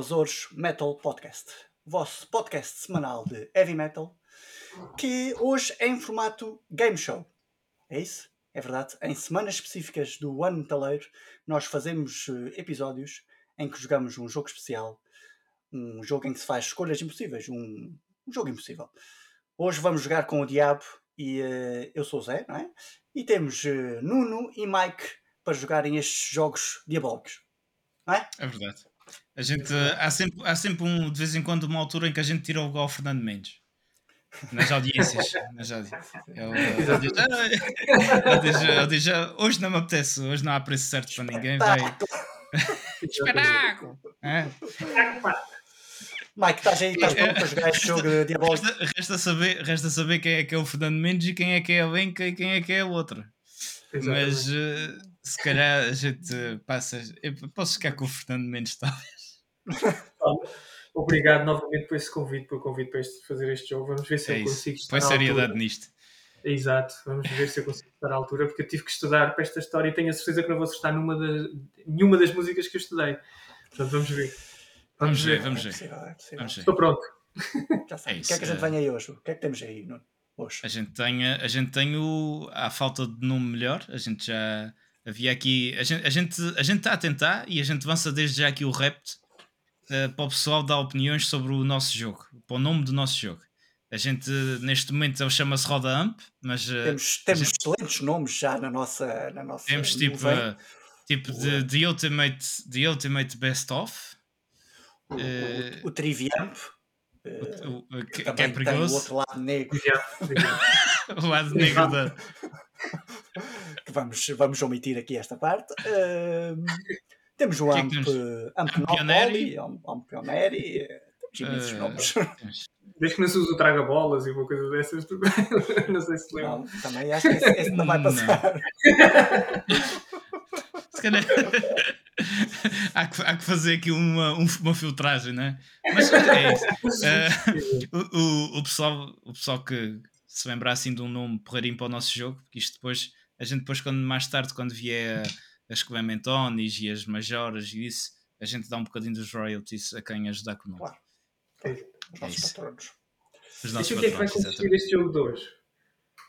Azores Metal Podcast, vosso podcast semanal de heavy metal, que hoje é em formato game show. É isso? É verdade. Em semanas específicas do ano metaleiro, nós fazemos eh, episódios em que jogamos um jogo especial, um jogo em que se faz escolhas impossíveis, um, um jogo impossível. Hoje vamos jogar com o Diabo e uh, eu sou o Zé, não é? E temos uh, Nuno e Mike para jogarem estes jogos diabólicos. Não é? É verdade. A gente, há, sempre, há sempre um, de vez em quando uma altura em que a gente tira o lugar ao Fernando Mendes. Nas audiências. Nas audiências. Digo, hoje não me apetece, hoje não há preço certo para ninguém. Vai. Espetáculo! É? Mike, estás aí, estás pronto para jogar este jogo diabólico? Resta, resta, saber, resta saber quem é que é o Fernando Mendes e quem é que é a Benca e quem é que é a outra. Exatamente. Mas uh, se calhar a gente passa. Eu posso ficar com o Fernando Mendes, talvez. Obrigado novamente por esse convite, por convite para este, fazer este jogo. Vamos ver se é eu consigo estar Põe seriedade nisto. Exato, vamos ver se eu consigo estar à altura, porque eu tive que estudar para esta história e tenho a certeza que não vou acertar numa de, nenhuma das músicas que eu estudei. Portanto, vamos ver. Vamos, vamos ver, vamos ver. É é vamos ver. Estou pronto. Já sabe. É o que é que a gente vem aí hoje? O que é que temos aí hoje? A gente tem, a gente tem o, a falta de nome melhor, a gente já havia aqui, a gente, a gente, a gente está a tentar e a gente avança desde já aqui o Rept uh, para o pessoal dar opiniões sobre o nosso jogo, para o nome do nosso jogo. A gente, neste momento, ele chama-se Roda Amp, mas. Uh, temos temos gente, excelentes nomes já na nossa. Na nossa temos tipo, uh, tipo de, de, Ultimate, de Ultimate Best Of. O, o, o Triviamp. O, o, que, que é perigoso. o outro lado negro. o lado negro da. que vamos, vamos omitir aqui esta parte. Uh, temos o Amp, Amp, Amp Pioneri, Amp Pioneri, temos imensos uh, nomes. Desde que não se usa o traga-bolas e uma coisa dessas, não sei se lembra. Não, também acho que esse, esse não vai passar. se calhar. há, que, há que fazer aqui uma, uma filtragem, não é? Mas é isso. Uh, o, o, o, pessoal, o pessoal que se lembrar assim de um nome porreirinho para o nosso jogo, porque isto depois, a gente depois, quando mais tarde, quando vier as Clementones e as Majoras e isso, a gente dá um bocadinho dos royalties a quem ajudar com nome. Claro. É, os nossos é patronos. Os nossos e o que é que vai consistir este jogo de hoje?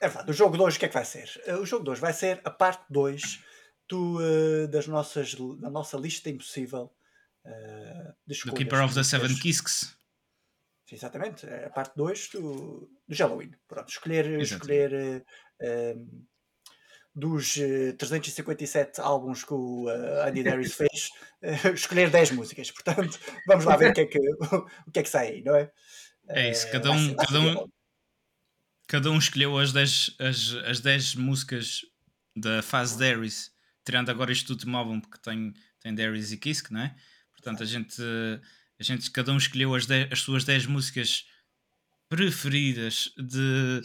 É verdade, o jogo de hoje o que é que vai ser? O jogo de hoje vai ser a parte 2 do, uh, das nossas, da nossa lista impossível uh, de escolhas. Do Keeper of the Seven Kisks. Exatamente, é a parte 2 do, do Halloween. Pronto, escolher, escolher uh, dos 357 álbuns que o Andy Darius fez, escolher 10 músicas. Portanto, vamos lá ver o que é que, o que, é que sai aí, não é? É isso, cada um, cada um, cada um escolheu as 10, as, as 10 músicas da fase Darius tirando agora este último álbum porque tem, tem Darius e Kisk, não é? Portanto, a gente, a gente cada um escolheu as, dez, as suas 10 músicas preferidas de,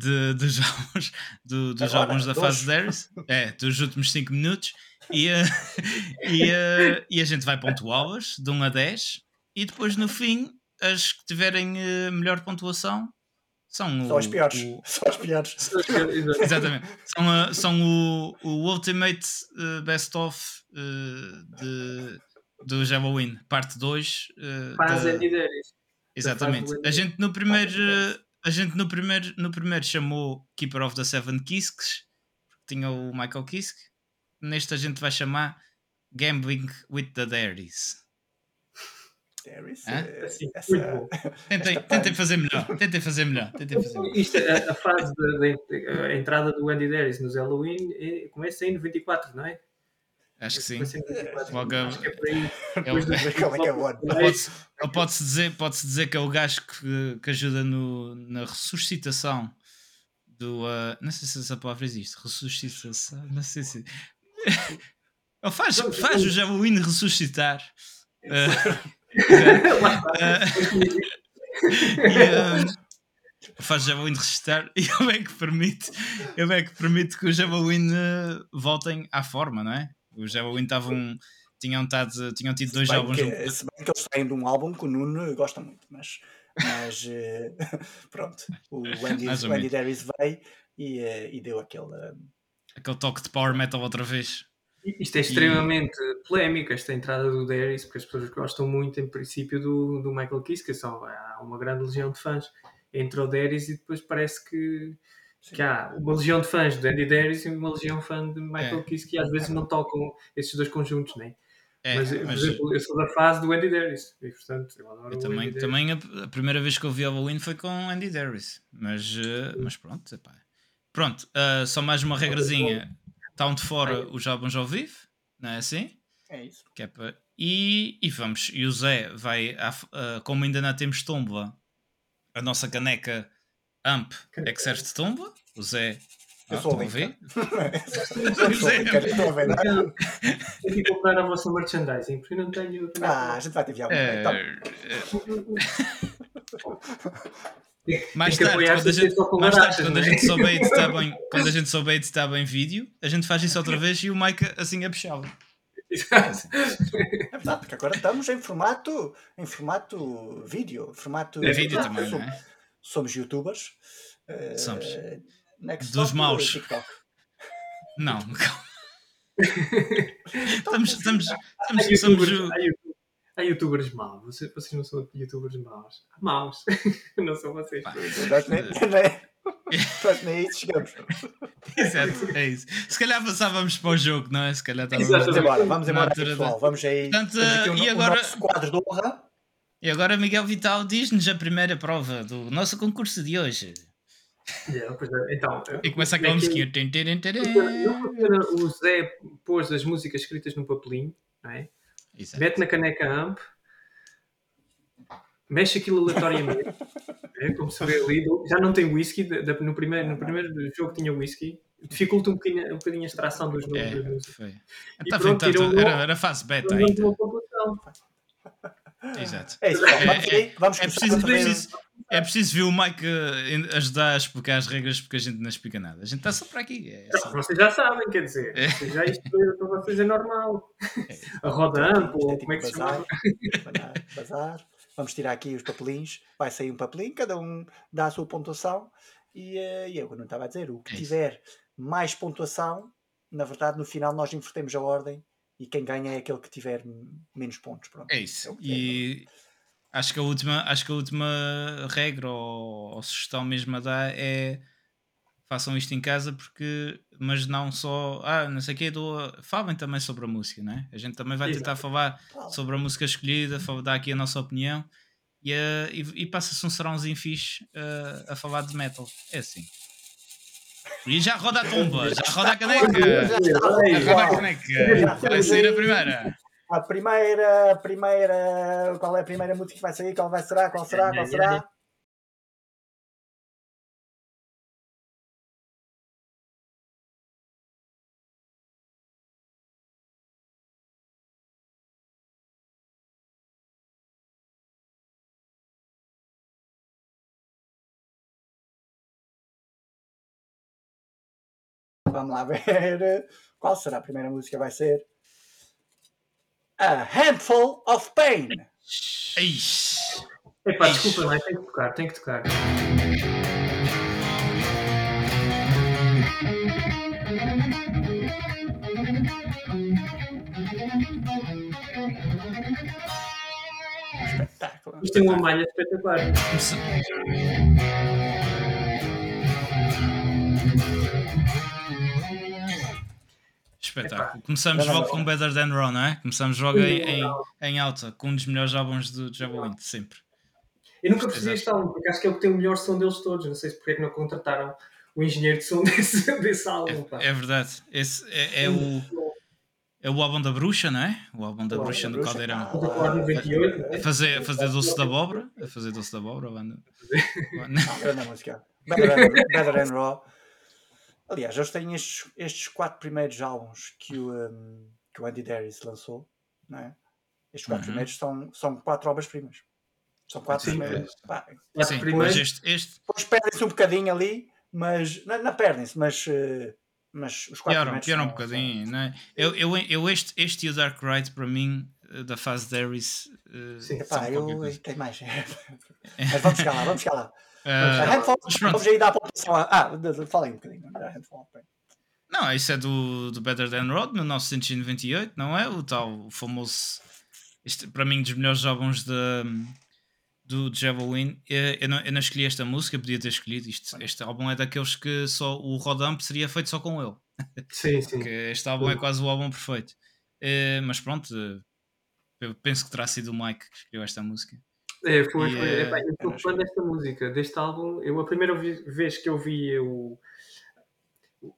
de, dos álbuns, do, dos agora, álbuns da dois. fase Darius, é, dos últimos 5 minutos, e, uh, e, uh, e a gente vai pontuá-las de 1 a 10, e depois no fim, as que tiverem uh, melhor pontuação são, são as piores. O... São as piores. Exatamente. São, uh, são o, o Ultimate Best of uh, de, do Halloween, parte 2. Uh, Faz da... Exatamente. A gente no primeiro. A gente no primeiro, no primeiro chamou Keeper of the Seven Kisks, porque tinha o Michael Kisk. Neste a gente vai chamar Gambling with the Dairies. Harris. É, assim, essa, tentem, tentem fazer melhor. Tentem fazer melhor. Tentem fazer melhor. Isto, a, a fase da entrada do Andy Darius nos Halloween é, começa em 94, não é? Acho que sim. Logo, Acho que é por aí. Ele pode-se dizer, pode dizer que é o gajo que, que ajuda no, na ressuscitação do. Uh, não sei se essa palavra existe. Ressuscitação. Não sei se. Ele faz, faz o Halloween ressuscitar. Uh, uh, faz Javelin resistar e ele é que permite, ele é que permite que os Javelin uh, voltem à forma, não é? Os Javelin estavam. Tinham, tado, tinham tido dois álbuns. Que, se bem que eles saem de um álbum que o Nuno gosta muito, mas, mas uh, pronto, o Andy, o Andy Darius veio e, uh, e deu aquele. Aquele toque de power metal outra vez. Isto é extremamente e... polémico, esta entrada do Darius, porque as pessoas gostam muito, em princípio, do, do Michael Kiske, que são, há uma grande legião de fãs. Entra o Darius e depois parece que, que há uma legião de fãs do Andy Darius e uma legião de fã de Michael é. Kiske, que às vezes não tocam esses dois conjuntos, nem. É, mas, mas, por exemplo, eu sou da fase do Andy Darius e portanto eu adoro eu também, Andy também a, a, primeira vez que eu vi o Halloween foi com Andy Darius, mas, uh, mas pronto, epá. pronto, uh, só mais uma regrazinha. Está onde fora os álbuns ao vivo, não é assim? É isso. Que é para... e, e vamos, e o Zé vai, uh, como ainda não temos tomba, a nossa caneca Amp é que serve de tomba. O Zé eu ah, sou a ver? Estou a ver. Tenho que comprar a vossa merchandising, porque eu não tenho. Ah, a gente vai te enviar é... então. Mais tarde, quando a gente, mais tarde, quando a gente souber editar bem, quando a gente souber editar bem vídeo, a gente faz isso outra vez e o Mike assim apuxava. É verdade, porque agora estamos em formato, em formato vídeo. Formato, é vídeo também, não é? Somos youtubers. Somos. Uh, Next Dos maus. Não, calma. estamos, estamos, estamos, há somos. Há youtubers maus. Vocês, vocês não são youtubers maus. Maus. não são vocês. Nós nem isso chegamos. Exato, é isso. Se calhar passávamos para o jogo, não é? Se calhar estávamos Vamos embora, vamos embora, pessoal. Vamos aí. Portanto, aqui um, e agora, um quadro de honra. E agora Miguel Vital diz-nos a primeira prova do nosso concurso de hoje. Yeah, é. Então, e começa aquela musiquinha. O Zé pôs as músicas escritas num papelinho, não é? Exato. mete na caneca AMP, mexe aquilo aleatoriamente, é? como se vê ali. Já não tem whisky, no primeiro, no primeiro jogo tinha whisky, dificulta um bocadinho, um bocadinho a extração dos nomes é, música. Tá pronto, era, era fase beta ainda. Exato. É isso, vamos, é, vamos é, preciso, preciso, é preciso ver o Mike eh, ajudar a explicar as regras porque a gente não explica nada. A gente está só para aqui. É assim. Vocês já sabem, quer dizer. É. Já isto para vocês é normal. É. A roda ampla, como é que se chama? Bazar. Vamos tirar aqui os papelinhos. Vai sair um papelinho, cada um dá a sua pontuação. E, uh, e eu não estava a dizer, o que é tiver mais pontuação, na verdade, no final nós invertemos a ordem e quem ganha é aquele que tiver menos pontos. Pronto. É isso. É e Acho que a última, acho que a última regra ou, ou, sugestão mesmo a dar é façam isto em casa porque mas não só ah, não sei o que falem também sobre a música, não é? A gente também vai tentar falar sobre a música escolhida, dar aqui a nossa opinião e, uh, e, e passa-se um serãozinho fixe uh, a falar de metal. É assim. E já roda a tumba, já roda a caneca. Já roda a caneca. Vai sair a primeira. A primeira, primeira, qual é a primeira música que vai sair? Qual vai será? Qual será? Qual será? Vamos lá ver qual será a primeira música vai ser. A Handful of Pain. Ixi. Epá, desculpa, mas tem que tocar, tem que tocar. Espetáculo. Isto tem uma malha espetacular. Espetáculo. Começamos logo com Better Than Raw, não é? Começamos logo em, em, em, alta, com um dos melhores álbuns do Javelin, sempre. Eu nunca percebi este álbum, porque acho que é o que tem o melhor som deles todos. Não sei se porque é que não contrataram o engenheiro de som desse, desse álbum. É, é, verdade. Esse é, é o. É o álbum da bruxa, não é? O álbum da o bruxa do Caldeirão. A fazer, a fazer doce da abóbora. A fazer doce da abóbora. Banda. Não, música. Better Than Raw. Aliás, eles têm estes, estes quatro primeiros álbuns que o, um, que o Andy Darius lançou, não é? Estes quatro uhum. primeiros são, são quatro obras-primas. São quatro Sim, primeiros. É. Pá, Sim, primeiros. Este, este... Depois perdem-se um bocadinho ali, mas. Não, não perdem-se, mas. Uh, mas os quatro pioram, pioram um bocadinho, são... não é? Eu, eu, eu este, este e o Dark Ride, para mim, eh, da fase Darius. Uh, Sim, pá, eu, tenho mais. mas vamos chegar lá, vamos chegar lá. Uh, a Handful, vamos aí dar a pontuação. Ah, falei um bocadinho Handful. Não, isso é do, do Better Than Road, 1998, não é? O tal o famoso. Isto, para mim, dos melhores álbuns de, do Javelin. Eu, eu, não, eu não escolhi esta música, podia ter escolhido. Isto, este álbum é daqueles que só o Rodamp seria feito só com ele. Sim, sim. Porque este álbum é quase o álbum perfeito. Uh, mas pronto, eu penso que terá sido o Mike que escolheu esta música. É, foi, foi. É, eu estou fã desta música, deste álbum. Eu, a primeira vez que eu vi o.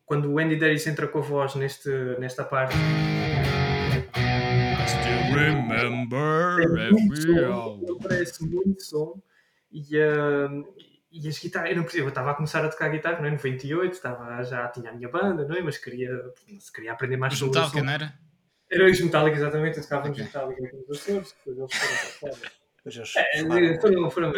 Quando o Andy Darius entra com a voz neste, nesta parte. Still remember every hour. Parece muito som. E, uh, e as guitarras, eu não percebo, eu estava a começar a tocar guitarra, não é? 98, estava, já tinha a minha banda, não é? Mas queria, queria aprender mais sobre o som. não era? Era os Metallica, exatamente, eu tocava nos okay. Metallica aqui nos Açores, depois eles foram para é, foram, foram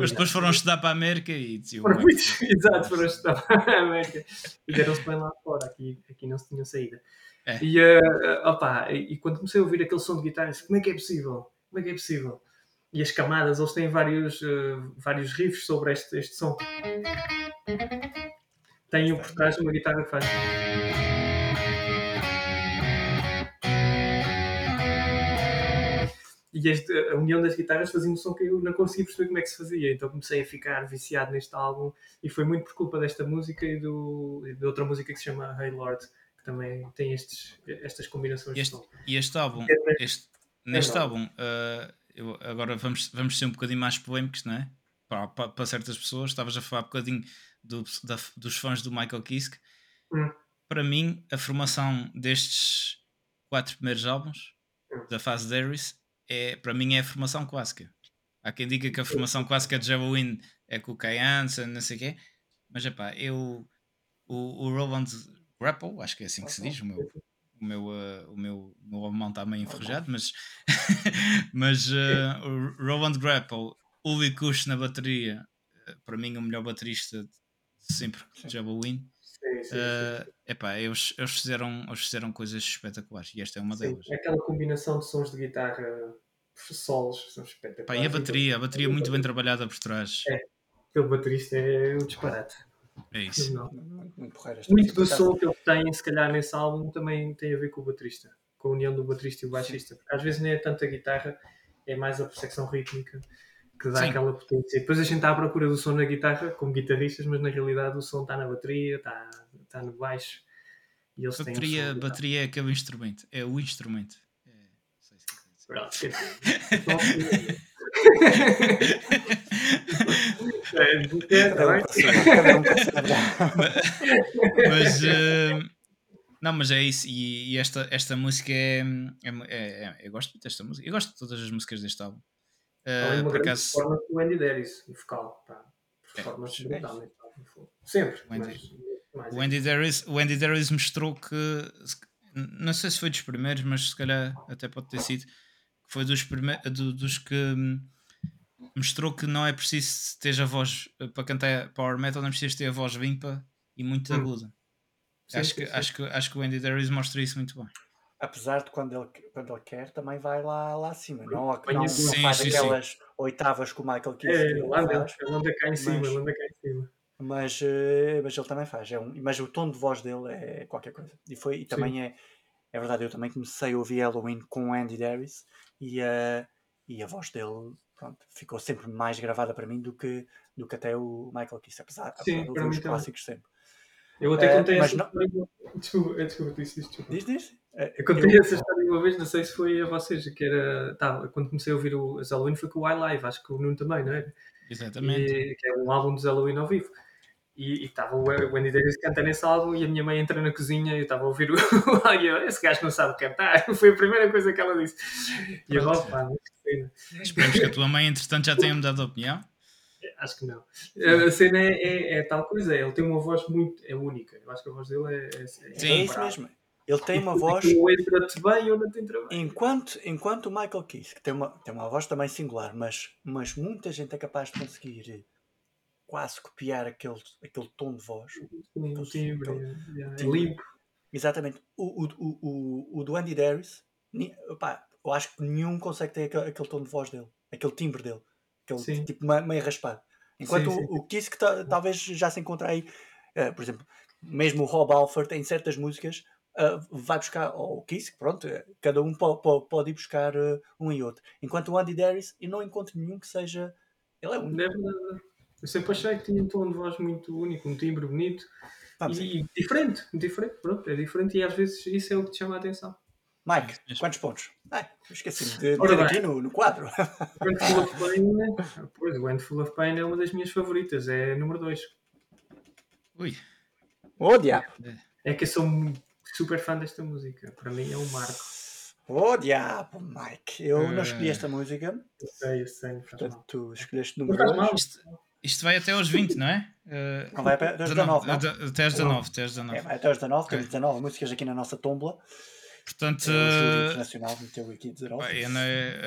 Mas depois foram estudar para a América e diziam. Foram muito, exato, foram estudar para a América e deram-se bem lá fora, aqui, aqui não se tinha saída. É. E, uh, opa, e quando comecei a ouvir aquele som de guitarra, como é que é possível? Como é que é possível? E as camadas, eles têm vários, uh, vários riffs sobre este, este som. Tem por trás uma guitarra que faz. E este, a união das guitarras fazia um som que eu não conseguia perceber como é que se fazia. Então comecei a ficar viciado neste álbum e foi muito por culpa desta música e, do, e de outra música que se chama Hey Lord, que também tem estes, estas combinações este, de som. E este álbum, este, neste é álbum, uh, eu, agora vamos, vamos ser um bocadinho mais polémicos, não é? Para, para, para certas pessoas, estavas a falar um bocadinho do, da, dos fãs do Michael Kiske. Hum. Para mim, a formação destes quatro primeiros álbuns hum. da fase Darius é, para mim é a formação clássica. Há quem diga que a formação clássica de Javelin é com o Kai Hansen, não sei o quê, mas é pá, eu o, o Roland Grapple, acho que é assim que se diz, o meu, o meu, uh, o meu, o meu alemão está meio enferrujado, mas, mas uh, o Roland Grapple, Uli Kush na bateria, uh, para mim o melhor baterista de sempre de Javelin. Uh, epá, eles, eles, fizeram, eles fizeram coisas espetaculares e esta é uma sim, delas. Aquela combinação de sons de guitarra solos são espetaculares. Pá, e a bateria, a bateria muito bem trabalhada por trás. É, aquele baterista é um disparate. É isso. Não. Muito, muito do som que ele tem, se calhar, nesse álbum também tem a ver com o baterista, com a união do baterista e o baixista. Porque às vezes nem é tanto a guitarra, é mais a percepção rítmica que dá Sim. aquela potência. Depois a gente está à procura do som na guitarra, como guitarristas, mas na realidade o som está na bateria, está, está no baixo. E eles bateria, têm bateria é aquele instrumento, é o instrumento. É, sei se Pronto, mas uh, não, mas é isso. E, e, esta, esta música é, é, é, é, Eu gosto muito desta música. Eu gosto de todas as músicas deste álbum. Uh, uma por grande acaso... performance do Andy Darius, o vocal. Pá. Performance é, brutal. É. Sempre. O Andy, mas, o, Andy Darius, o Andy Darius mostrou que. Não sei se foi dos primeiros, mas se calhar até pode ter sido. Foi dos, primeiros, do, dos que hum, mostrou que não é preciso ter a voz para cantar power metal, não é preciso ter a voz limpa e muito hum. aguda. Sim, acho, sim, que, sim. Acho, que, acho que o Andy Darius mostra isso muito bem apesar de quando ele, quando ele quer, também vai lá, lá acima. Não, não, não sim, faz sim, aquelas sim. oitavas que o Michael Kiske é, ele anda, ele anda cá em cima, mas, ele anda cá em cima. Mas, uh, mas ele também faz. É um, mas o tom de voz dele é qualquer coisa. E, foi, e também é, é verdade, eu também comecei a ouvir Halloween com o Andy Darius e, uh, e a voz dele pronto, ficou sempre mais gravada para mim do que, do que até o Michael Kiske, apesar, apesar de ouvir os clássicos sempre. Eu até contei uh, essa não... Desculpa, desculpa, disse isto. Diz, diz. Eu contei eu... essa história uma vez, não sei se foi a vocês, que era. Tá, quando comecei a ouvir o Halloween foi com o iLive, acho que o Nuno também, não é? Exatamente. E, que é um álbum dos Halloween ao vivo. E estava o Wendy Davis cantando nesse álbum e a minha mãe entra na cozinha e eu estava a ouvir o esse gajo não sabe cantar. Foi a primeira coisa que ela disse. E eu, opa, Esperemos que a tua mãe, entretanto, já tenha mudado de opinião. Acho que não. A cena é, é, é, tal coisa, ele tem uma voz muito é única. Eu acho que a voz dele é. é, é Sim, é isso mesmo. Ele tem uma voz. Ou entra-te bem ou não te entra bem. Enquanto, enquanto o Michael Kiske tem uma, tem uma voz também singular, mas, mas muita gente é capaz de conseguir quase copiar aquele, aquele tom de voz. Aquele, timbre, é, limpo. Exatamente. O, o, o, o, o do Andy Darius, eu acho que nenhum consegue ter aquele, aquele tom de voz dele, aquele timbre dele aquele sim. tipo meio raspado. Enquanto sim, sim. o, o Kiss que talvez já se encontra aí, uh, por exemplo, mesmo o Rob Alford, em certas músicas, uh, vai buscar, ou o Kiss, pronto, cada um pode, pode, pode ir buscar uh, um e outro. Enquanto o Andy Darius, eu não encontro nenhum que seja. Ele é único. É verdade. Eu sempre achei que tinha um tom de voz muito único, um timbre bonito Vamos e, e diferente, diferente, pronto, é diferente e às vezes isso é o que te chama a atenção. Mike, Mesmo. quantos pontos? Ai, esqueci-me de bem. aqui no, no quadro. When Full of Pain, pois, o When Full of Pain é uma das minhas favoritas, é número 2. Ui. Oh, diabo. É que eu sou super fã desta música, para mim é um marco. Oh, diabo, Mike. Eu não escolhi Eh. esta música, Eu sei, eu sei, portanto tu escolheste número faz 2. mal. Isto, isto vai até aos 20, não é? Uh, Não vai até aos 19, não? Até aos 19, até aos 19. É, vai até aos 19, temos Ok. 19 músicas aqui na nossa tombola. Portanto, júri uh, internacional meteu aqui 19. pá, eu não-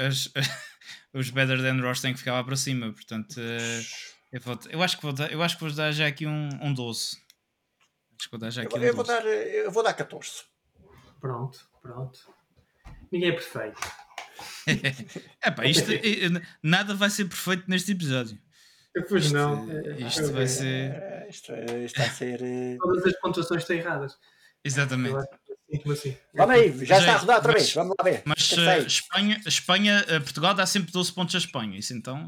as- os Better Than Ross têm que ficar lá para cima. Portanto, uh, eu, vou- eu acho que vou dar, eu acho que vou dar já aqui um, um 12. Acho que vou dar já eu, aqui vou- um eu vou 12. dar, eh, eu vou dar 14. Pronto, pronto. Ninguém é perfeito. Epá, isto, eh, nada vai ser perfeito neste episódio. Pois Isto, não. isto eu- vai ser. Eh, Isto, é- isto vai ser. eh, Todas as pontuações estão erradas. Exatamente. Eu que sinto-me assim. Vamos aí, já está a Gente, rodar outra mas- vez. Vamos lá ver. Mas uh. Espanha, Espanha uh, Portugal dá sempre 12 pontos a Espanha. Isso então.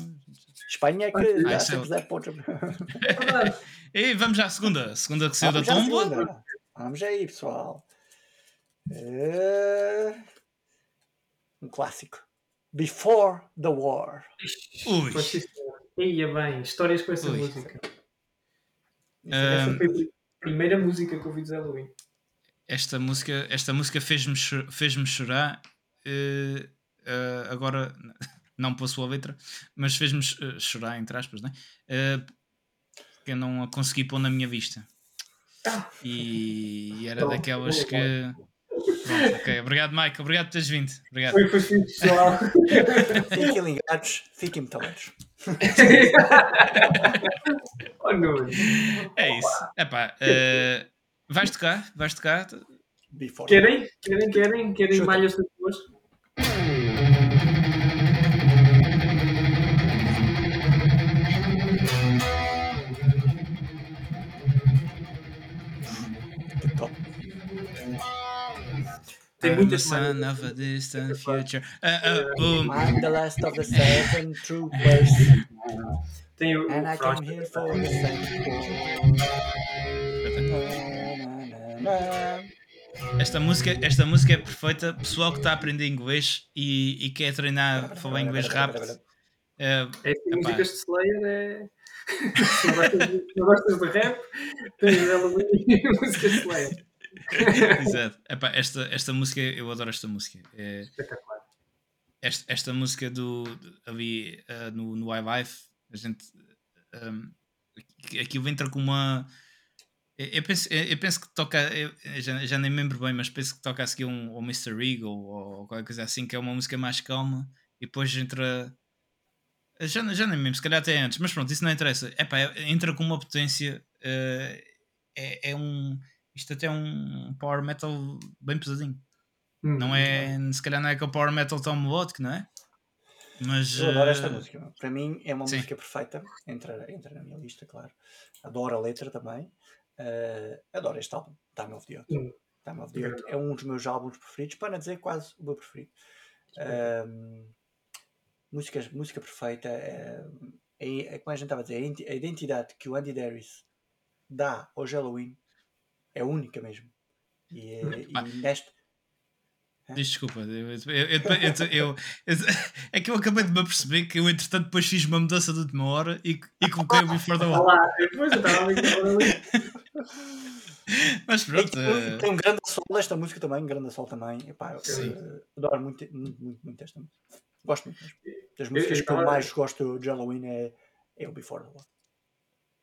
Espanha é que dá é sempre 0 pontos. É. E vamos já à segunda. Segunda que saiu da segunda. Vamos aí, pessoal. Eh, Um clássico. Before the War. Ui. Ia bem, histórias com essa Ui. música. Ah, Essa foi a primeira música que ouvi de Halloween. esta música, esta música fez-me fez-me chorar. eh, eh, agora, não pela sua letra, mas fez-me eh, chorar, entre aspas, né? Eh, que eu não a consegui pôr na minha vista. Ah. E era Pronto, daquelas que. Pronto, ok. Obrigado, Mike. Obrigado por teres vindo. Obrigado. Foi. Fiquem ligados, fiquem metaleros. oh, não. É isso. Epá, eh, vais tocar? Vais tocar? Before. Querem? Querem? Querem? Querem Chuta. malhas de duas? Tem I'm muitas the son malhas. of a distant future. Ah, um, I'm the last of the seven troopers, Tem o and I Frost. came here for the same Esta música, esta música é perfeita. Pessoal que está a aprender inglês e, e quer treinar a falar inglês rápido. eh, É Epá. músicas de Slayer é. não gostas de- rap, tens músicas de Slayer. exato. Epá, esta, esta música, eu adoro esta música. É, Espetacular. esta, esta música do ali ah, no, no iLife, a gente um, aquilo entra com uma. Eu penso, eu penso que toca, já, já nem me lembro bem, mas penso que toca a seguir um, ou Mr. Eagle ou, qualquer coisa assim, que é uma música mais calma e depois entra. Já, já nem me lembro, se calhar até antes, mas pronto, isso não interessa. Epá, entra com uma potência. eh, é, é um. Isto até é um power metal bem pesadinho. Hum. Não é, se calhar não é aquele power metal tão melódico, não é? Mas Eu adoro esta eh, música. Para mim é uma sim. música perfeita. Entra, entra na minha lista, claro. Adoro a letra também. Eh, adoro este álbum, Time of the Earth. Hum. Time of the Earth é um dos meus álbuns preferidos, para não dizer quase o meu preferido. Ahm, músicas, música perfeita. É, é, é como a gente estava a dizer, a identi- a identidade que o Andy Darius dá ao Halloween é única mesmo. E, é- Ah. e neste. diz desculpa, eu, eu, eu- eu- eu- eu- é que eu acabei de me aperceber que eu entretanto depois fiz uma mudança de última hora e, e coloquei o Before the Wall. depois eu estava. Mas pronto, tem, eh, tem um grande sol esta música também, um grande sol também. Epá, eu, Sim. eh, adoro muito, muito, muito, muito esta música. Gosto muito mesmo. Das Eu- músicas eu que eu mais gosto de Halloween é, é o Before the War.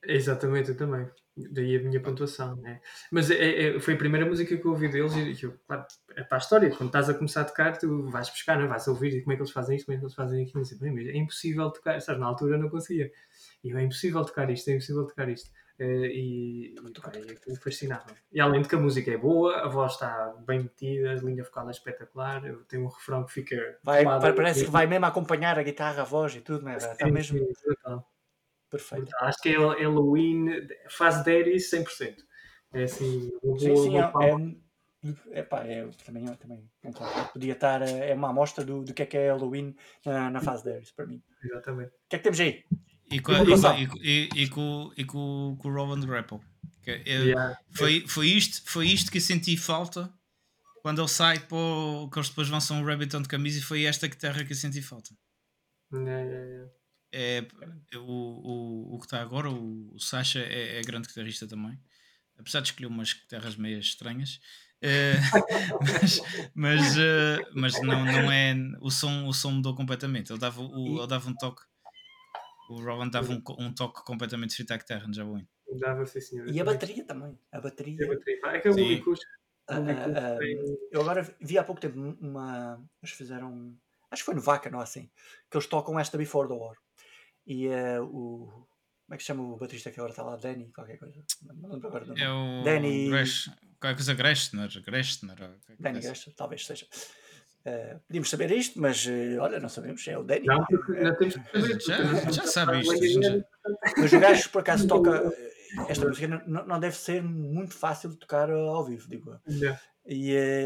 Exatamente, eu também. Daí a minha pontuação. Né? Mas é, é- foi a primeira música que eu ouvi deles e eu, claro, é para a história. Quando estás a começar a tocar, tu vais buscar, não? é? vais ouvir como é que eles fazem isto, como é que eles fazem aquilo. E, bem, mas é impossível tocar. Sabes, na altura eu não conseguia. E eu, é impossível tocar isto, é impossível tocar isto. Eh, e e, pá, fascinava. E além de que a música é boa, a voz está bem metida, a linha vocal é espetacular, tenho um refrão que fica. Vai, parece que vai mesmo acompanhar a guitarra, a voz e tudo, né? está Sim, mesmo perfeito. Brutal. Acho que é Halloween, fase Daddy 100%. É assim, uma Sim, boa, sim, boa é, palma. é, epá, é também, também concordo. Podia estar, eh, é uma amostra do, do que é que é Halloween na, na fase 10, para mim. Exatamente. O que é que temos aí? E com, E e, e, com- e, e com, e com, com o Rowan Grapple. Que é- Yeah. foi, foi, isto, foi isto que eu senti falta quando ele sai para o, que eles depois lançam o Rabbiton de camisa e foi esta guitarra que eu senti falta. Yeah, yeah, yeah. É, o, o, o que está agora, o, o Sasha, é, é grande guitarrista também. Apesar de escolher umas guitarras meio estranhas. Eh, mas mas, eh, mas não, não é. O som, o som mudou completamente. Ele dava, o, ele dava um toque. O Rowan dava um, um toque completamente diferente à guitarra no Jabouin. Dava, sim, senhor. E a bateria também. A a bateria. É que é o. Bubicus. Ah, ah, eu agora vi há pouco tempo uma. Eles fizeram. Acho que foi no Vaca, não é assim? Que eles tocam esta Before the War. E eh, o. Como é que se chama o baterista que agora está lá? Danny, qualquer coisa. Não me lembro agora. É o. Danny- Gresh, qualquer coisa ou qualquer Danny coisa. Gester, talvez seja. Eh, podíamos saber isto, mas eh, olha, não sabemos. É o Danny. Não, não temos que saber. Já- já sabe isto, já- é- Mas o gajo, por acaso, toca. eh, Esta música não, não deve ser muito fácil de tocar ao vivo, digo eu. Yeah.